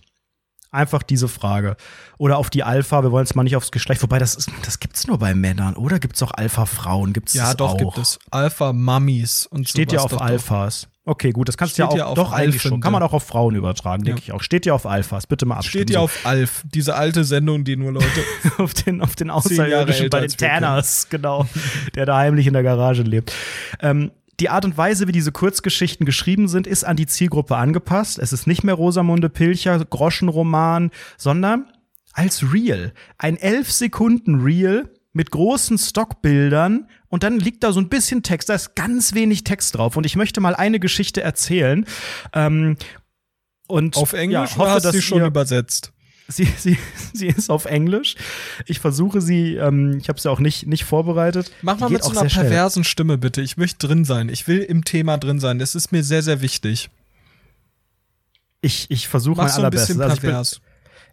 Einfach diese Frage. Oder auf die Alpha, wir wollen jetzt mal nicht aufs Geschlecht, wobei das, ist, das gibt's nur bei Männern, oder gibt's auch Alpha-Frauen? Gibt's ja, doch, auch? gibt es. Alpha-Mummies und Steht ja auf doch, doch. Okay, gut, das kannst du ja auch, doch eigentlich schon. Kann man auch auf Frauen übertragen, denke Ja. ich auch. Steht ja auf Alphas, bitte mal abstimmen. Steht ja auf Alf, diese alte Sendung, die nur Leute. auf den, auf den Außerirdischen bei den Tanners, genau, der da heimlich in der Garage lebt. Ähm, die Art und Weise, wie diese Kurzgeschichten geschrieben sind, ist an die Zielgruppe angepasst. Es ist nicht mehr Rosamunde Pilcher, Groschenroman, sondern als Reel. Ein elf Sekunden Reel mit großen Stockbildern und dann liegt da so ein bisschen Text. Da ist ganz wenig Text drauf. Und ich möchte mal eine Geschichte erzählen. Ähm, und Auf Englisch ja, oder hoffe, hast dass sie schon übersetzt? Sie, sie, sie ist auf Englisch. Ich versuche sie, ähm, ich habe sie auch nicht, nicht vorbereitet. Mach mal mit so einer sehr schnell. perversen Stimme bitte. Ich möchte drin sein. Ich will im Thema drin sein. Das ist mir sehr, sehr wichtig. Ich, ich versuche mein so ein allerbestes. bisschen Also ich, pervers.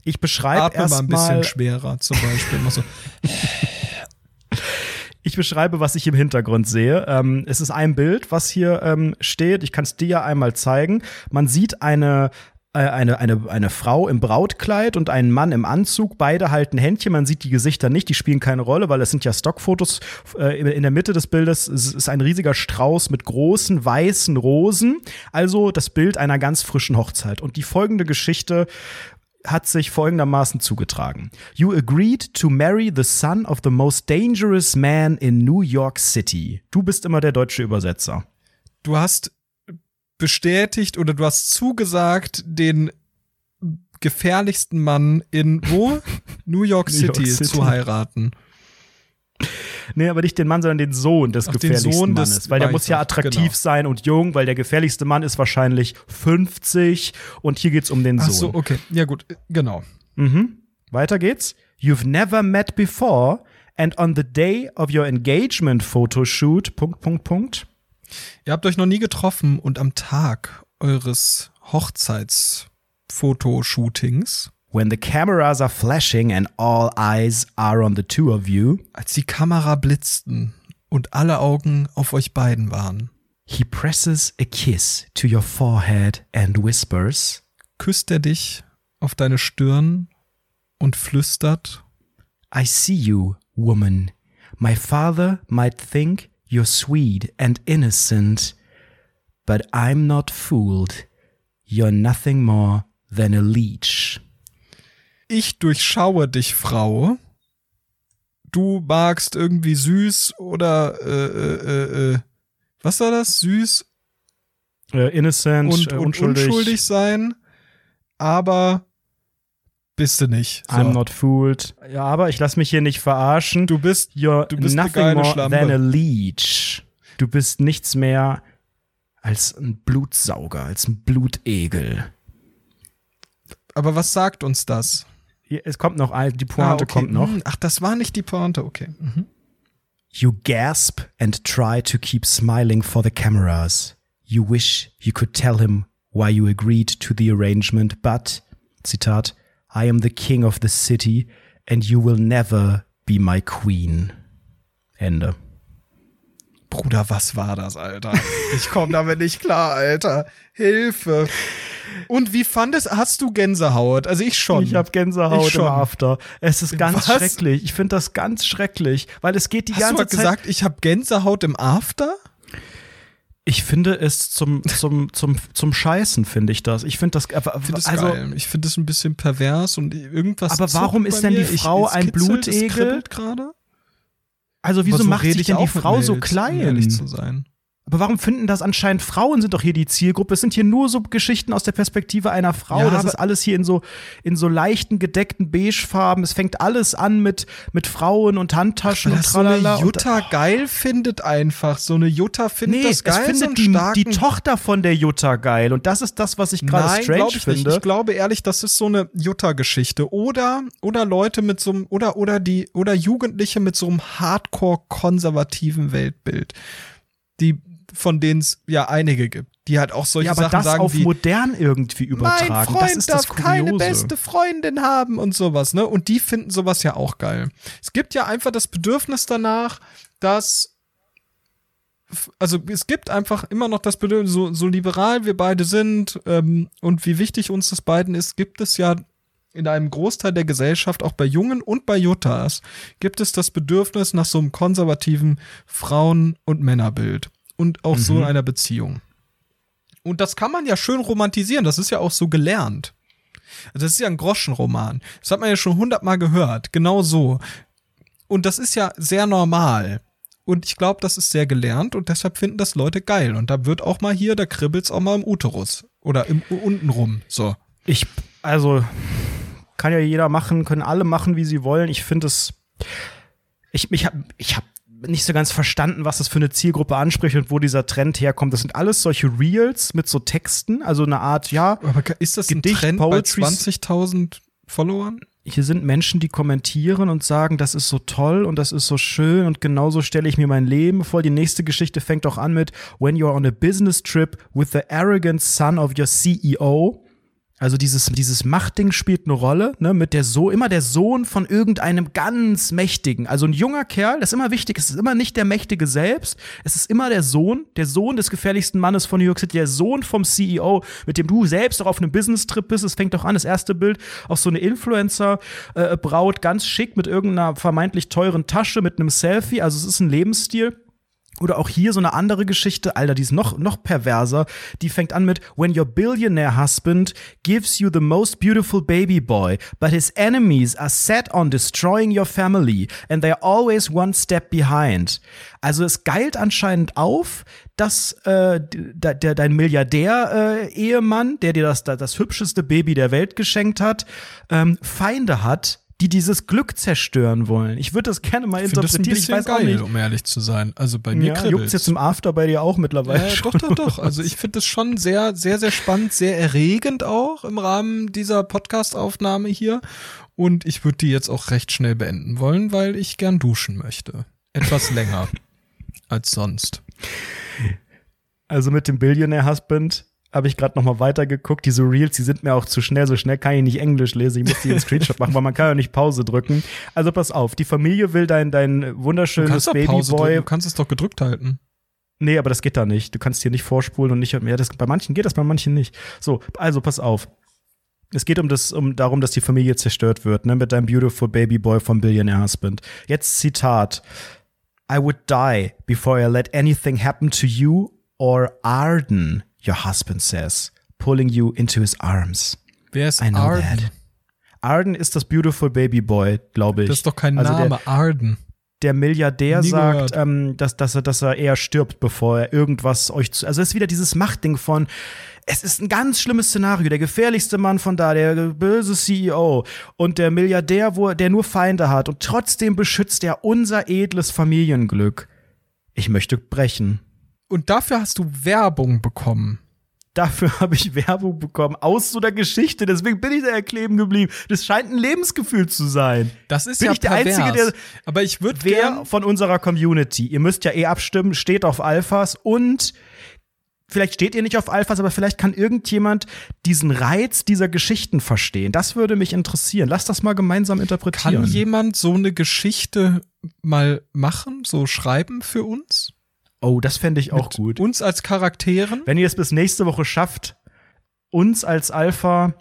ich beschreibe Atme mal ein bisschen erstmal, schwerer zum Beispiel. So. ich beschreibe, was ich im Hintergrund sehe. Ähm, es ist ein Bild, was hier ähm, steht. Ich kann es dir ja einmal zeigen. Man sieht eine äh, eine, eine, eine Frau im Brautkleid und einen Mann im Anzug. Beide halten Händchen. Man sieht die Gesichter nicht. Die spielen keine Rolle, weil es sind ja Stockfotos. Äh, in der Mitte des Bildes ist ist ein riesiger Strauß mit großen weißen Rosen. Also das Bild einer ganz frischen Hochzeit. Und die folgende Geschichte hat sich folgendermaßen zugetragen. You agreed to marry the son of the most dangerous man in New York City. Du bist immer der deutsche Übersetzer. Du hast bestätigt oder du hast zugesagt, den gefährlichsten Mann in wo? New York New York City, City. zu heiraten. Nee, aber nicht den Mann, sondern den Sohn des Ach, gefährlichsten Sohn des Mannes. Weil der muss ja attraktiv genau. sein und jung, weil der gefährlichste Mann ist wahrscheinlich 50 und hier geht's um den Ach Sohn. so, okay. Ja gut, genau. Mhm. Weiter geht's. You've never met before and on the day of your engagement photoshoot, Punkt, Punkt, Punkt. Ihr habt euch noch nie getroffen und am Tag eures Hochzeitsfotoshootings, When the cameras are flashing and all eyes are on the two of you, als die Kamera blitzten und alle Augen auf euch beiden waren, he presses a kiss to your forehead and whispers, küsst er dich auf deine Stirn und flüstert, I see you, woman. My father might think you're sweet and innocent, but I'm not fooled. You're nothing more than a leech. Ich durchschaue dich, Frau. Du magst irgendwie süß oder äh, äh, äh, äh, was war das? Süß Äh, innocent, und, äh, und unschuldig. unschuldig sein, aber bist du nicht. So. I'm not fooled. Ja, aber ich lass mich hier nicht verarschen. du bist, You're du bist nothing more Schlampe. than a leech. Du bist nichts mehr als ein Blutsauger, als ein Blutegel. Aber was sagt uns das? Es kommt noch die Pointe Ah, okay. kommt noch. Hm, Ach, das war nicht die Pointe, okay. Mhm. You gasp and try to keep smiling for the cameras. You wish you could tell him why you agreed to the arrangement, but, Zitat, I am the king of the city and you will never be my queen. Ende. Bruder, was war das, Alter? Ich komme damit nicht klar, Alter. Hilfe. Und wie fandest, hast du Gänsehaut? Also ich schon. Ich habe Gänsehaut Ich schon. im After. Es ist ganz Was? schrecklich. Ich finde das ganz schrecklich, weil es geht die Hast du ganze Zeit. gesagt, ich habe Gänsehaut im After? Ich finde es zum zum zum zum Scheißen finde ich das. Ich finde das Ich finde das also geil. Ich finde das ein bisschen pervers und irgendwas. Aber warum ist denn die Frau es ein es Blutegel? gerade. Also wieso so macht sich ich denn die Frau so klein? Um ehrlich zu sein. Aber warum finden das anscheinend Frauen sind doch hier die Zielgruppe? Es sind hier nur so Geschichten aus der Perspektive einer Frau. Ja, das ist alles hier in so in so leichten gedeckten Beigefarben. Es fängt alles an mit mit Frauen und Handtaschen Weil und das so eine tralala. und- Jutta geil findet einfach. So eine Jutta findet Nee, das geil. es findet so die, die Tochter von der Jutta geil. Und das ist das, was ich gerade strange glaube ich finde. nicht. Ich glaube ehrlich, das ist so eine Jutta-Geschichte. Oder, oder Leute mit so einem, oder, oder die, oder Jugendliche mit so einem hardcore-konservativen Weltbild. Die, von denen es ja einige gibt. Die halt auch solche ja, aber Sachen das sagen auf wie, modern irgendwie übertragen. mein Freund das ist das darf keine Kuriose. beste Freundin haben und sowas, ne? Und die finden sowas ja auch geil. Es gibt ja einfach das Bedürfnis danach, dass also es gibt einfach immer noch das Bedürfnis, so, so liberal wir beide sind ähm, und wie wichtig uns das beiden ist, gibt es ja in einem Großteil der Gesellschaft, auch bei Jungen und bei Juttas, gibt es das Bedürfnis nach so einem konservativen Frauen- und Männerbild und auch so Mhm. einer Beziehung. Und das kann man ja schön romantisieren, das ist ja auch so gelernt. Also Das ist ja ein Groschenroman. Das hat man ja schon hundertmal gehört. Genau so. Und das ist ja sehr normal. Und ich glaube, das ist sehr gelernt und deshalb finden das Leute geil. Und da wird auch mal hier, da kribbelt's auch mal im Uterus. Oder im unten rum. So. Ich, also, kann ja jeder machen, können alle machen, wie sie wollen. Ich finde es, ich, ich habe ich hab nicht so ganz verstanden, was das für eine Zielgruppe anspricht und wo dieser Trend herkommt. Das sind alles solche Reels mit so Texten, also eine Art, ja, Aber ist das ein Gedicht, Trend bei Poetry- 20.000 Followern? hier sind Menschen, die kommentieren und sagen, das ist so toll und das ist so schön und genauso stelle ich mir mein Leben vor. Die nächste Geschichte fängt auch an mit When you're on a business trip with the arrogant son of your CEO. Also dieses, dieses Machtding spielt eine Rolle, ne, mit der so, immer der Sohn von irgendeinem ganz Mächtigen. Also ein junger Kerl, das ist immer wichtig, es ist immer nicht der Mächtige selbst, es ist immer der Sohn, der Sohn des gefährlichsten Mannes von New York City, der Sohn vom CEO, mit dem du selbst auch auf einem Business-Trip bist. Es fängt doch an, das erste Bild, auch so eine Influencer-Braut, ganz schick mit irgendeiner vermeintlich teuren Tasche, mit einem Selfie. Also es ist ein Lebensstil. Oder auch hier so eine andere Geschichte, Alter, die ist noch, noch perverser. Die fängt an mit When your billionaire husband gives you the most beautiful baby boy, but his enemies are set on destroying your family and they're always one step behind. Also es geilt anscheinend auf, dass äh, der, der, dein Milliardär-Ehemann, der dir das, das hübscheste Baby der Welt geschenkt hat, ähm, Feinde hat, die dieses Glück zerstören wollen. Ich würde das gerne mal Ich finde das ein interpretieren. Ich weiß geil, um ehrlich zu sein. Also bei mir Ja, kribbelt's. juckt's jetzt im After bei dir auch mittlerweile schon? doch, doch, doch. Also ich finde das schon sehr, sehr, sehr spannend, sehr erregend auch im Rahmen dieser Podcast-Aufnahme hier. Und ich würde die jetzt auch recht schnell beenden wollen, weil ich gern duschen möchte. Etwas länger als sonst. Also mit dem Billionaire Husband habe ich gerade noch mal weitergeguckt. Diese Reels, die sind mir auch zu schnell. So schnell kann ich nicht Englisch lesen. Ich muss die in Screenshot machen, weil man kann ja nicht Pause drücken. Also pass auf, die Familie will dein, dein wunderschönes Babyboy. du kannst es doch gedrückt halten. Nee, aber das geht da nicht. Du kannst hier nicht vorspulen und nicht. Ja, das, bei manchen geht das, bei manchen nicht. So, also pass auf. Es geht um das, um darum, dass die Familie zerstört wird, ne, mit deinem beautiful baby boy vom Billionaire Husband. Jetzt Zitat. I would die before I let anything happen to you or Arden, your husband says, pulling you into his arms. Wer ist I know Arden? that. Arden ist das beautiful baby boy, glaube ich. Das ist doch kein Also der- Name, Arden. der Milliardär Nie sagt, ähm, dass, dass, er, dass er eher stirbt, bevor er irgendwas euch zu. Also es ist wieder dieses Machtding von, es ist ein ganz schlimmes Szenario. Der gefährlichste Mann von da, der böse CEO und der Milliardär, wo, der nur Feinde hat und trotzdem beschützt er unser edles Familienglück. Ich möchte brechen. Und dafür hast du Werbung bekommen. Dafür habe ich Werbung bekommen aus so einer Geschichte. Deswegen bin ich da kleben geblieben. Das scheint ein Lebensgefühl zu sein. Das ist Bin ja ich der pervers. Einzige, der- Aber ich würde Wer gern von unserer Community, ihr müsst ja eh abstimmen, steht auf Alphas und vielleicht steht ihr nicht auf Alphas, aber vielleicht kann irgendjemand diesen Reiz dieser Geschichten verstehen. Das würde mich interessieren. Lass das mal gemeinsam interpretieren. Kann jemand so eine Geschichte mal machen, so schreiben für uns? Oh, das fände ich auch Mit gut. Uns als Charakteren? Wenn ihr es bis nächste Woche schafft, uns als Alpha,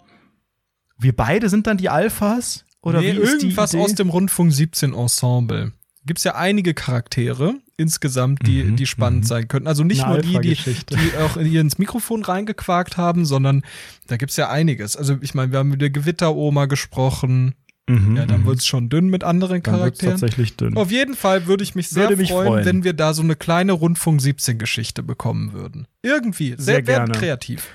wir beide sind dann die Alphas? Oder nee, wie ist die irgendwas Idee? aus dem Rundfunk 17 Ensemble. Gibt's ja einige Charaktere insgesamt, die, Mhm, die spannend mhm. sein könnten. Also nicht Eine nur die, die, die auch hier ins Mikrofon reingequakt haben, sondern da gibt's ja einiges. Also ich meine, wir haben mit der Gewitteroma gesprochen. Mhm, Ja, dann mhm. wird's schon dünn mit anderen Dann Charakteren. tatsächlich dünn. Auf jeden Fall würde ich mich sehr Würde mich freuen, freuen. wenn wir da so eine kleine Rundfunk 17 Geschichte bekommen würden. Irgendwie. Sehr, Sehr sehr gerne. kreativ.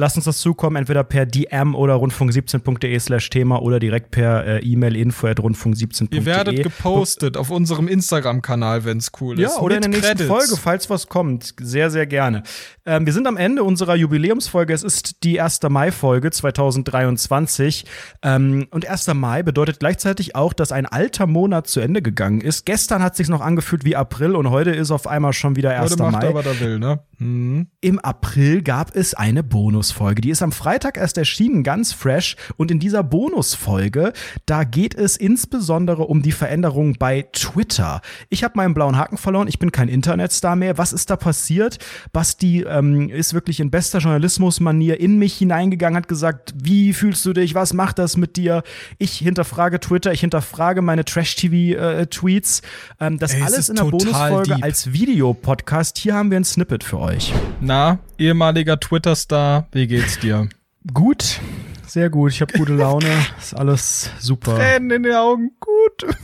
Lasst uns das zukommen, entweder per DM oder rundfunk17.de slash Thema oder direkt per äh, E-Mail info at rundfunk17.de. Ihr werdet gepostet auf unserem Instagram-Kanal, wenn's cool ist. Ja, oder in der Mit nächsten Credits. Folge, falls was kommt. Sehr, sehr gerne. Ähm, wir sind am Ende unserer Jubiläumsfolge. Es ist die 1. Mai-Folge 2023. Ähm, und 1. Mai bedeutet gleichzeitig auch, dass ein alter Monat zu Ende gegangen ist. Gestern hat sich's noch angefühlt wie April und heute ist auf einmal schon wieder 1. Heute macht Mai. er, was er will, ne? Mhm. Im April gab es eine Bonusfolge. Die ist am Freitag erst erschienen, ganz fresh. Und in dieser Bonusfolge, da geht es insbesondere um die Veränderung bei Twitter. Ich habe meinen blauen Haken verloren. Ich bin kein Internetstar mehr. Was ist da passiert? Basti ähm, ist wirklich in bester Journalismusmanier in mich hineingegangen, hat gesagt, wie fühlst du dich? Was macht das mit dir? Ich hinterfrage Twitter, ich hinterfrage meine Trash-TV-Tweets. ähm, das Ey, es alles in der Bonusfolge deep. als Videopodcast. Hier haben wir ein Snippet für euch. Na, ehemaliger Twitter-Star, wie geht's dir? Gut, sehr gut. Ich habe gute Laune. Ist alles super. Tränen in den Augen, gut.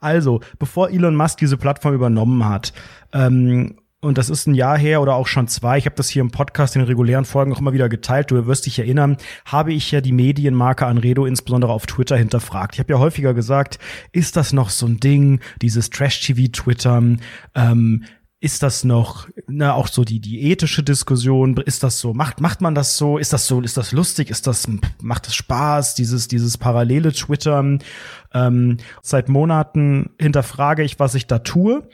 Also, bevor Elon Musk diese Plattform übernommen hat, ähm, und das ist ein Jahr her oder auch schon zwei, ich habe das hier im Podcast in den regulären Folgen auch immer wieder geteilt, du wirst dich erinnern, habe ich ja die Medienmarke Anredo insbesondere auf Twitter hinterfragt. Ich habe ja häufiger gesagt, ist das noch so ein Ding, dieses Trash-TV-Twittern, ähm, ist das noch, na, auch so die, die ethische Diskussion, ist das so, macht, macht man das so, ist das so, ist das lustig, ist das, macht das Spaß, dieses, dieses parallele Twittern, ähm, seit Monaten hinterfrage ich, was ich da tue,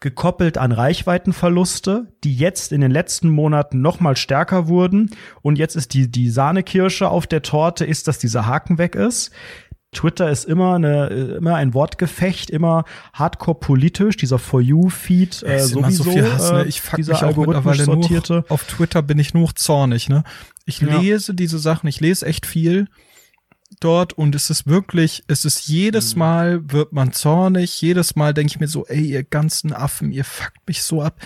gekoppelt an Reichweitenverluste, die jetzt in den letzten Monaten noch mal stärker wurden. Und jetzt ist die, die Sahnekirsche auf der Torte ist, dass dieser Haken weg ist. Twitter ist immer eine, immer ein Wortgefecht, immer hardcore politisch, dieser For You-Feed äh, Es ist immer sowieso. so viel Hass, ne? äh, Ich fuck dieser mich auch mittlerweile sortierte. nur, auf Twitter bin ich nur zornig, ne? Ich Ja. lese diese Sachen, ich lese echt viel dort und es ist wirklich, es ist jedes Mhm. Mal wird man zornig, jedes Mal denke ich mir so, ey, ihr ganzen Affen, ihr fuckt mich so ab.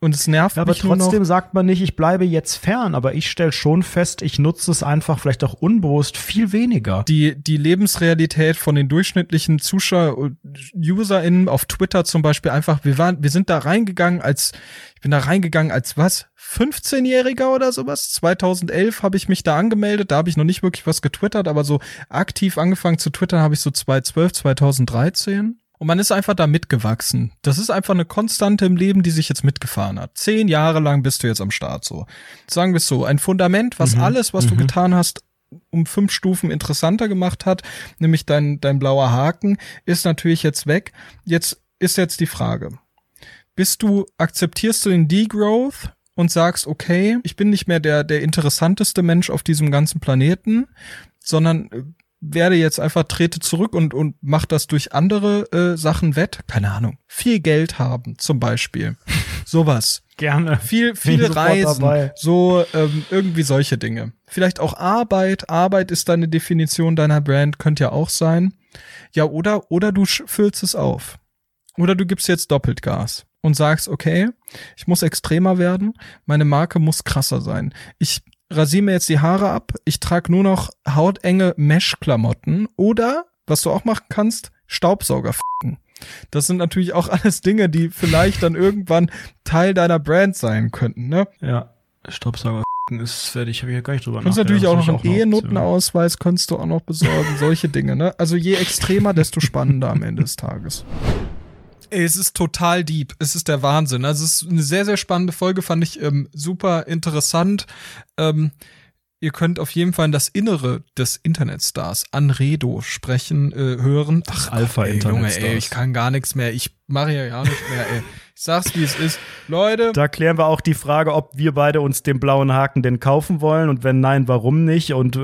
Und es nervt Ja, aber mich nur noch. trotzdem sagt man nicht, ich bleibe jetzt fern, aber ich stelle schon fest, ich nutze es einfach vielleicht auch unbewusst viel weniger. die, die Lebensrealität von den durchschnittlichen Zuschauer, UserInnen auf Twitter zum Beispiel einfach, wir waren, wir sind da reingegangen als, ich bin da reingegangen als was? 15-Jähriger oder sowas? 2011 habe ich mich da angemeldet, da habe ich noch nicht wirklich was getwittert, aber so aktiv angefangen zu twittern habe ich so 2012, 2013. Und man ist einfach da mitgewachsen. Das ist einfach eine Konstante im Leben, die sich jetzt mitgefahren hat. Zehn Jahre lang bist du jetzt am Start so. Sagen wir es so, ein Fundament, was alles, was du getan hast, um fünf Stufen interessanter gemacht hat, nämlich dein, dein blauer Haken, ist natürlich jetzt weg. Jetzt ist jetzt die Frage. Bist du, akzeptierst du den Degrowth und sagst, okay, ich bin nicht mehr der, der interessanteste Mensch auf diesem ganzen Planeten, sondern äh, werde jetzt einfach trete zurück und, und mach das durch andere äh, Sachen wett. Keine Ahnung. Viel Geld haben, zum Beispiel. Sowas. Gerne. Viel, viele Reisen, dabei. so ähm, irgendwie solche Dinge. Vielleicht auch Arbeit. Arbeit ist deine Definition deiner Brand, könnte ja auch sein. Ja, oder, oder du füllst es auf. Oder du gibst jetzt doppelt Gas und sagst, okay, ich muss extremer werden, meine Marke muss krasser sein. Ich rasiere mir jetzt die Haare ab, ich trage nur noch hautenge Mesh-Klamotten oder, was du auch machen kannst, Staubsauger f***en. Das sind natürlich auch alles Dinge, die vielleicht dann irgendwann Teil deiner Brand sein könnten, ne? Ja. Staubsauger ist fertig, habe ich ja gar nicht drüber Du kannst natürlich auch noch einen. Ehenotenausweis, könntest du auch noch besorgen, solche Dinge, ne? Also je extremer, desto spannender am Ende des Tages. Es ist total deep. Es ist der Wahnsinn. Also es ist eine sehr, sehr spannende Folge, fand ich ähm, super interessant. Ähm, ihr könnt auf jeden Fall in das Innere des Internetstars Anredo sprechen, äh, hören. Ach, Alpha ey, Junge, ey, ich kann gar nichts mehr. Ich mache ja gar nicht mehr, ey. Ich sag's, wie es ist. Leute, Da klären wir auch die Frage, ob wir beide uns den blauen Haken denn kaufen wollen und wenn nein, warum nicht und äh,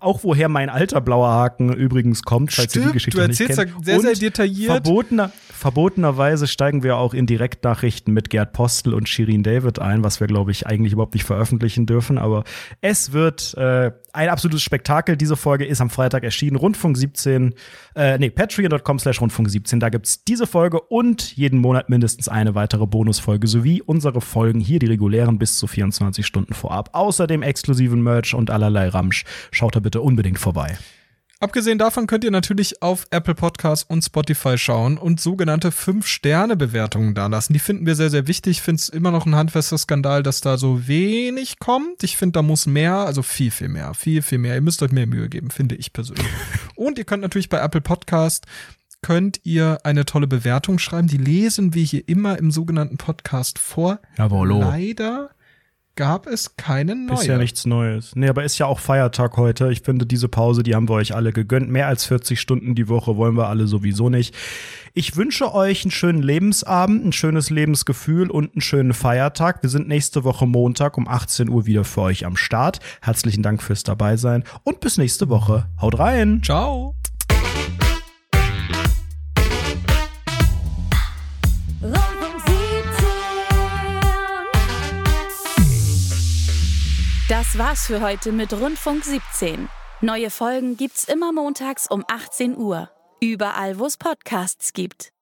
auch woher mein alter blauer Haken übrigens kommt, falls ihr die stimmt, Geschichte du nicht erzählst ja kennt. sehr, sehr Und detailliert. Verbotener, verbotenerweise steigen wir auch in Direktnachrichten mit Gerd Postel und Shirin David ein, was wir, glaube ich, eigentlich überhaupt nicht veröffentlichen dürfen. Aber es wird äh, ein absolutes Spektakel. Diese Folge ist am Freitag erschienen. Rundfunk 17, äh, nee, patreon.com slash Rundfunk 17. Da gibt's diese Folge und jeden Monat mindestens eine weitere Bonusfolge sowie unsere Folgen hier, die regulären, bis zu 24 Stunden vorab. Außerdem exklusiven Merch und allerlei Ramsch. Schaut da bitte unbedingt vorbei. Abgesehen davon könnt ihr natürlich auf Apple Podcasts und Spotify schauen und sogenannte 5-Sterne-Bewertungen dalassen. Die finden wir sehr, sehr wichtig. Ich finde es immer noch ein handfester Skandal, dass da so wenig kommt. Ich finde, da muss mehr, also viel, viel mehr, viel, viel mehr. Ihr müsst euch mehr Mühe geben, finde ich persönlich. und ihr könnt natürlich bei Apple Podcast könnt ihr eine tolle Bewertung schreiben. Die lesen wir hier immer im sogenannten Podcast vor. Jawollo. Leider gab es keinen neuen. Ist ja nichts Neues. Nee, aber ist ja auch Feiertag heute. Ich finde, diese Pause, die haben wir euch alle gegönnt. Mehr als 40 Stunden die Woche wollen wir alle sowieso nicht. Ich wünsche euch einen schönen Lebensabend, ein schönes Lebensgefühl und einen schönen Feiertag. Wir sind nächste Woche Montag um 18 Uhr wieder für euch am Start. Herzlichen Dank fürs Dabeisein und bis nächste Woche. Haut rein! Ciao. Das war's für heute mit Rundfunk 17. Neue Folgen gibt's immer montags um 18 Uhr. Überall, wo es Podcasts gibt.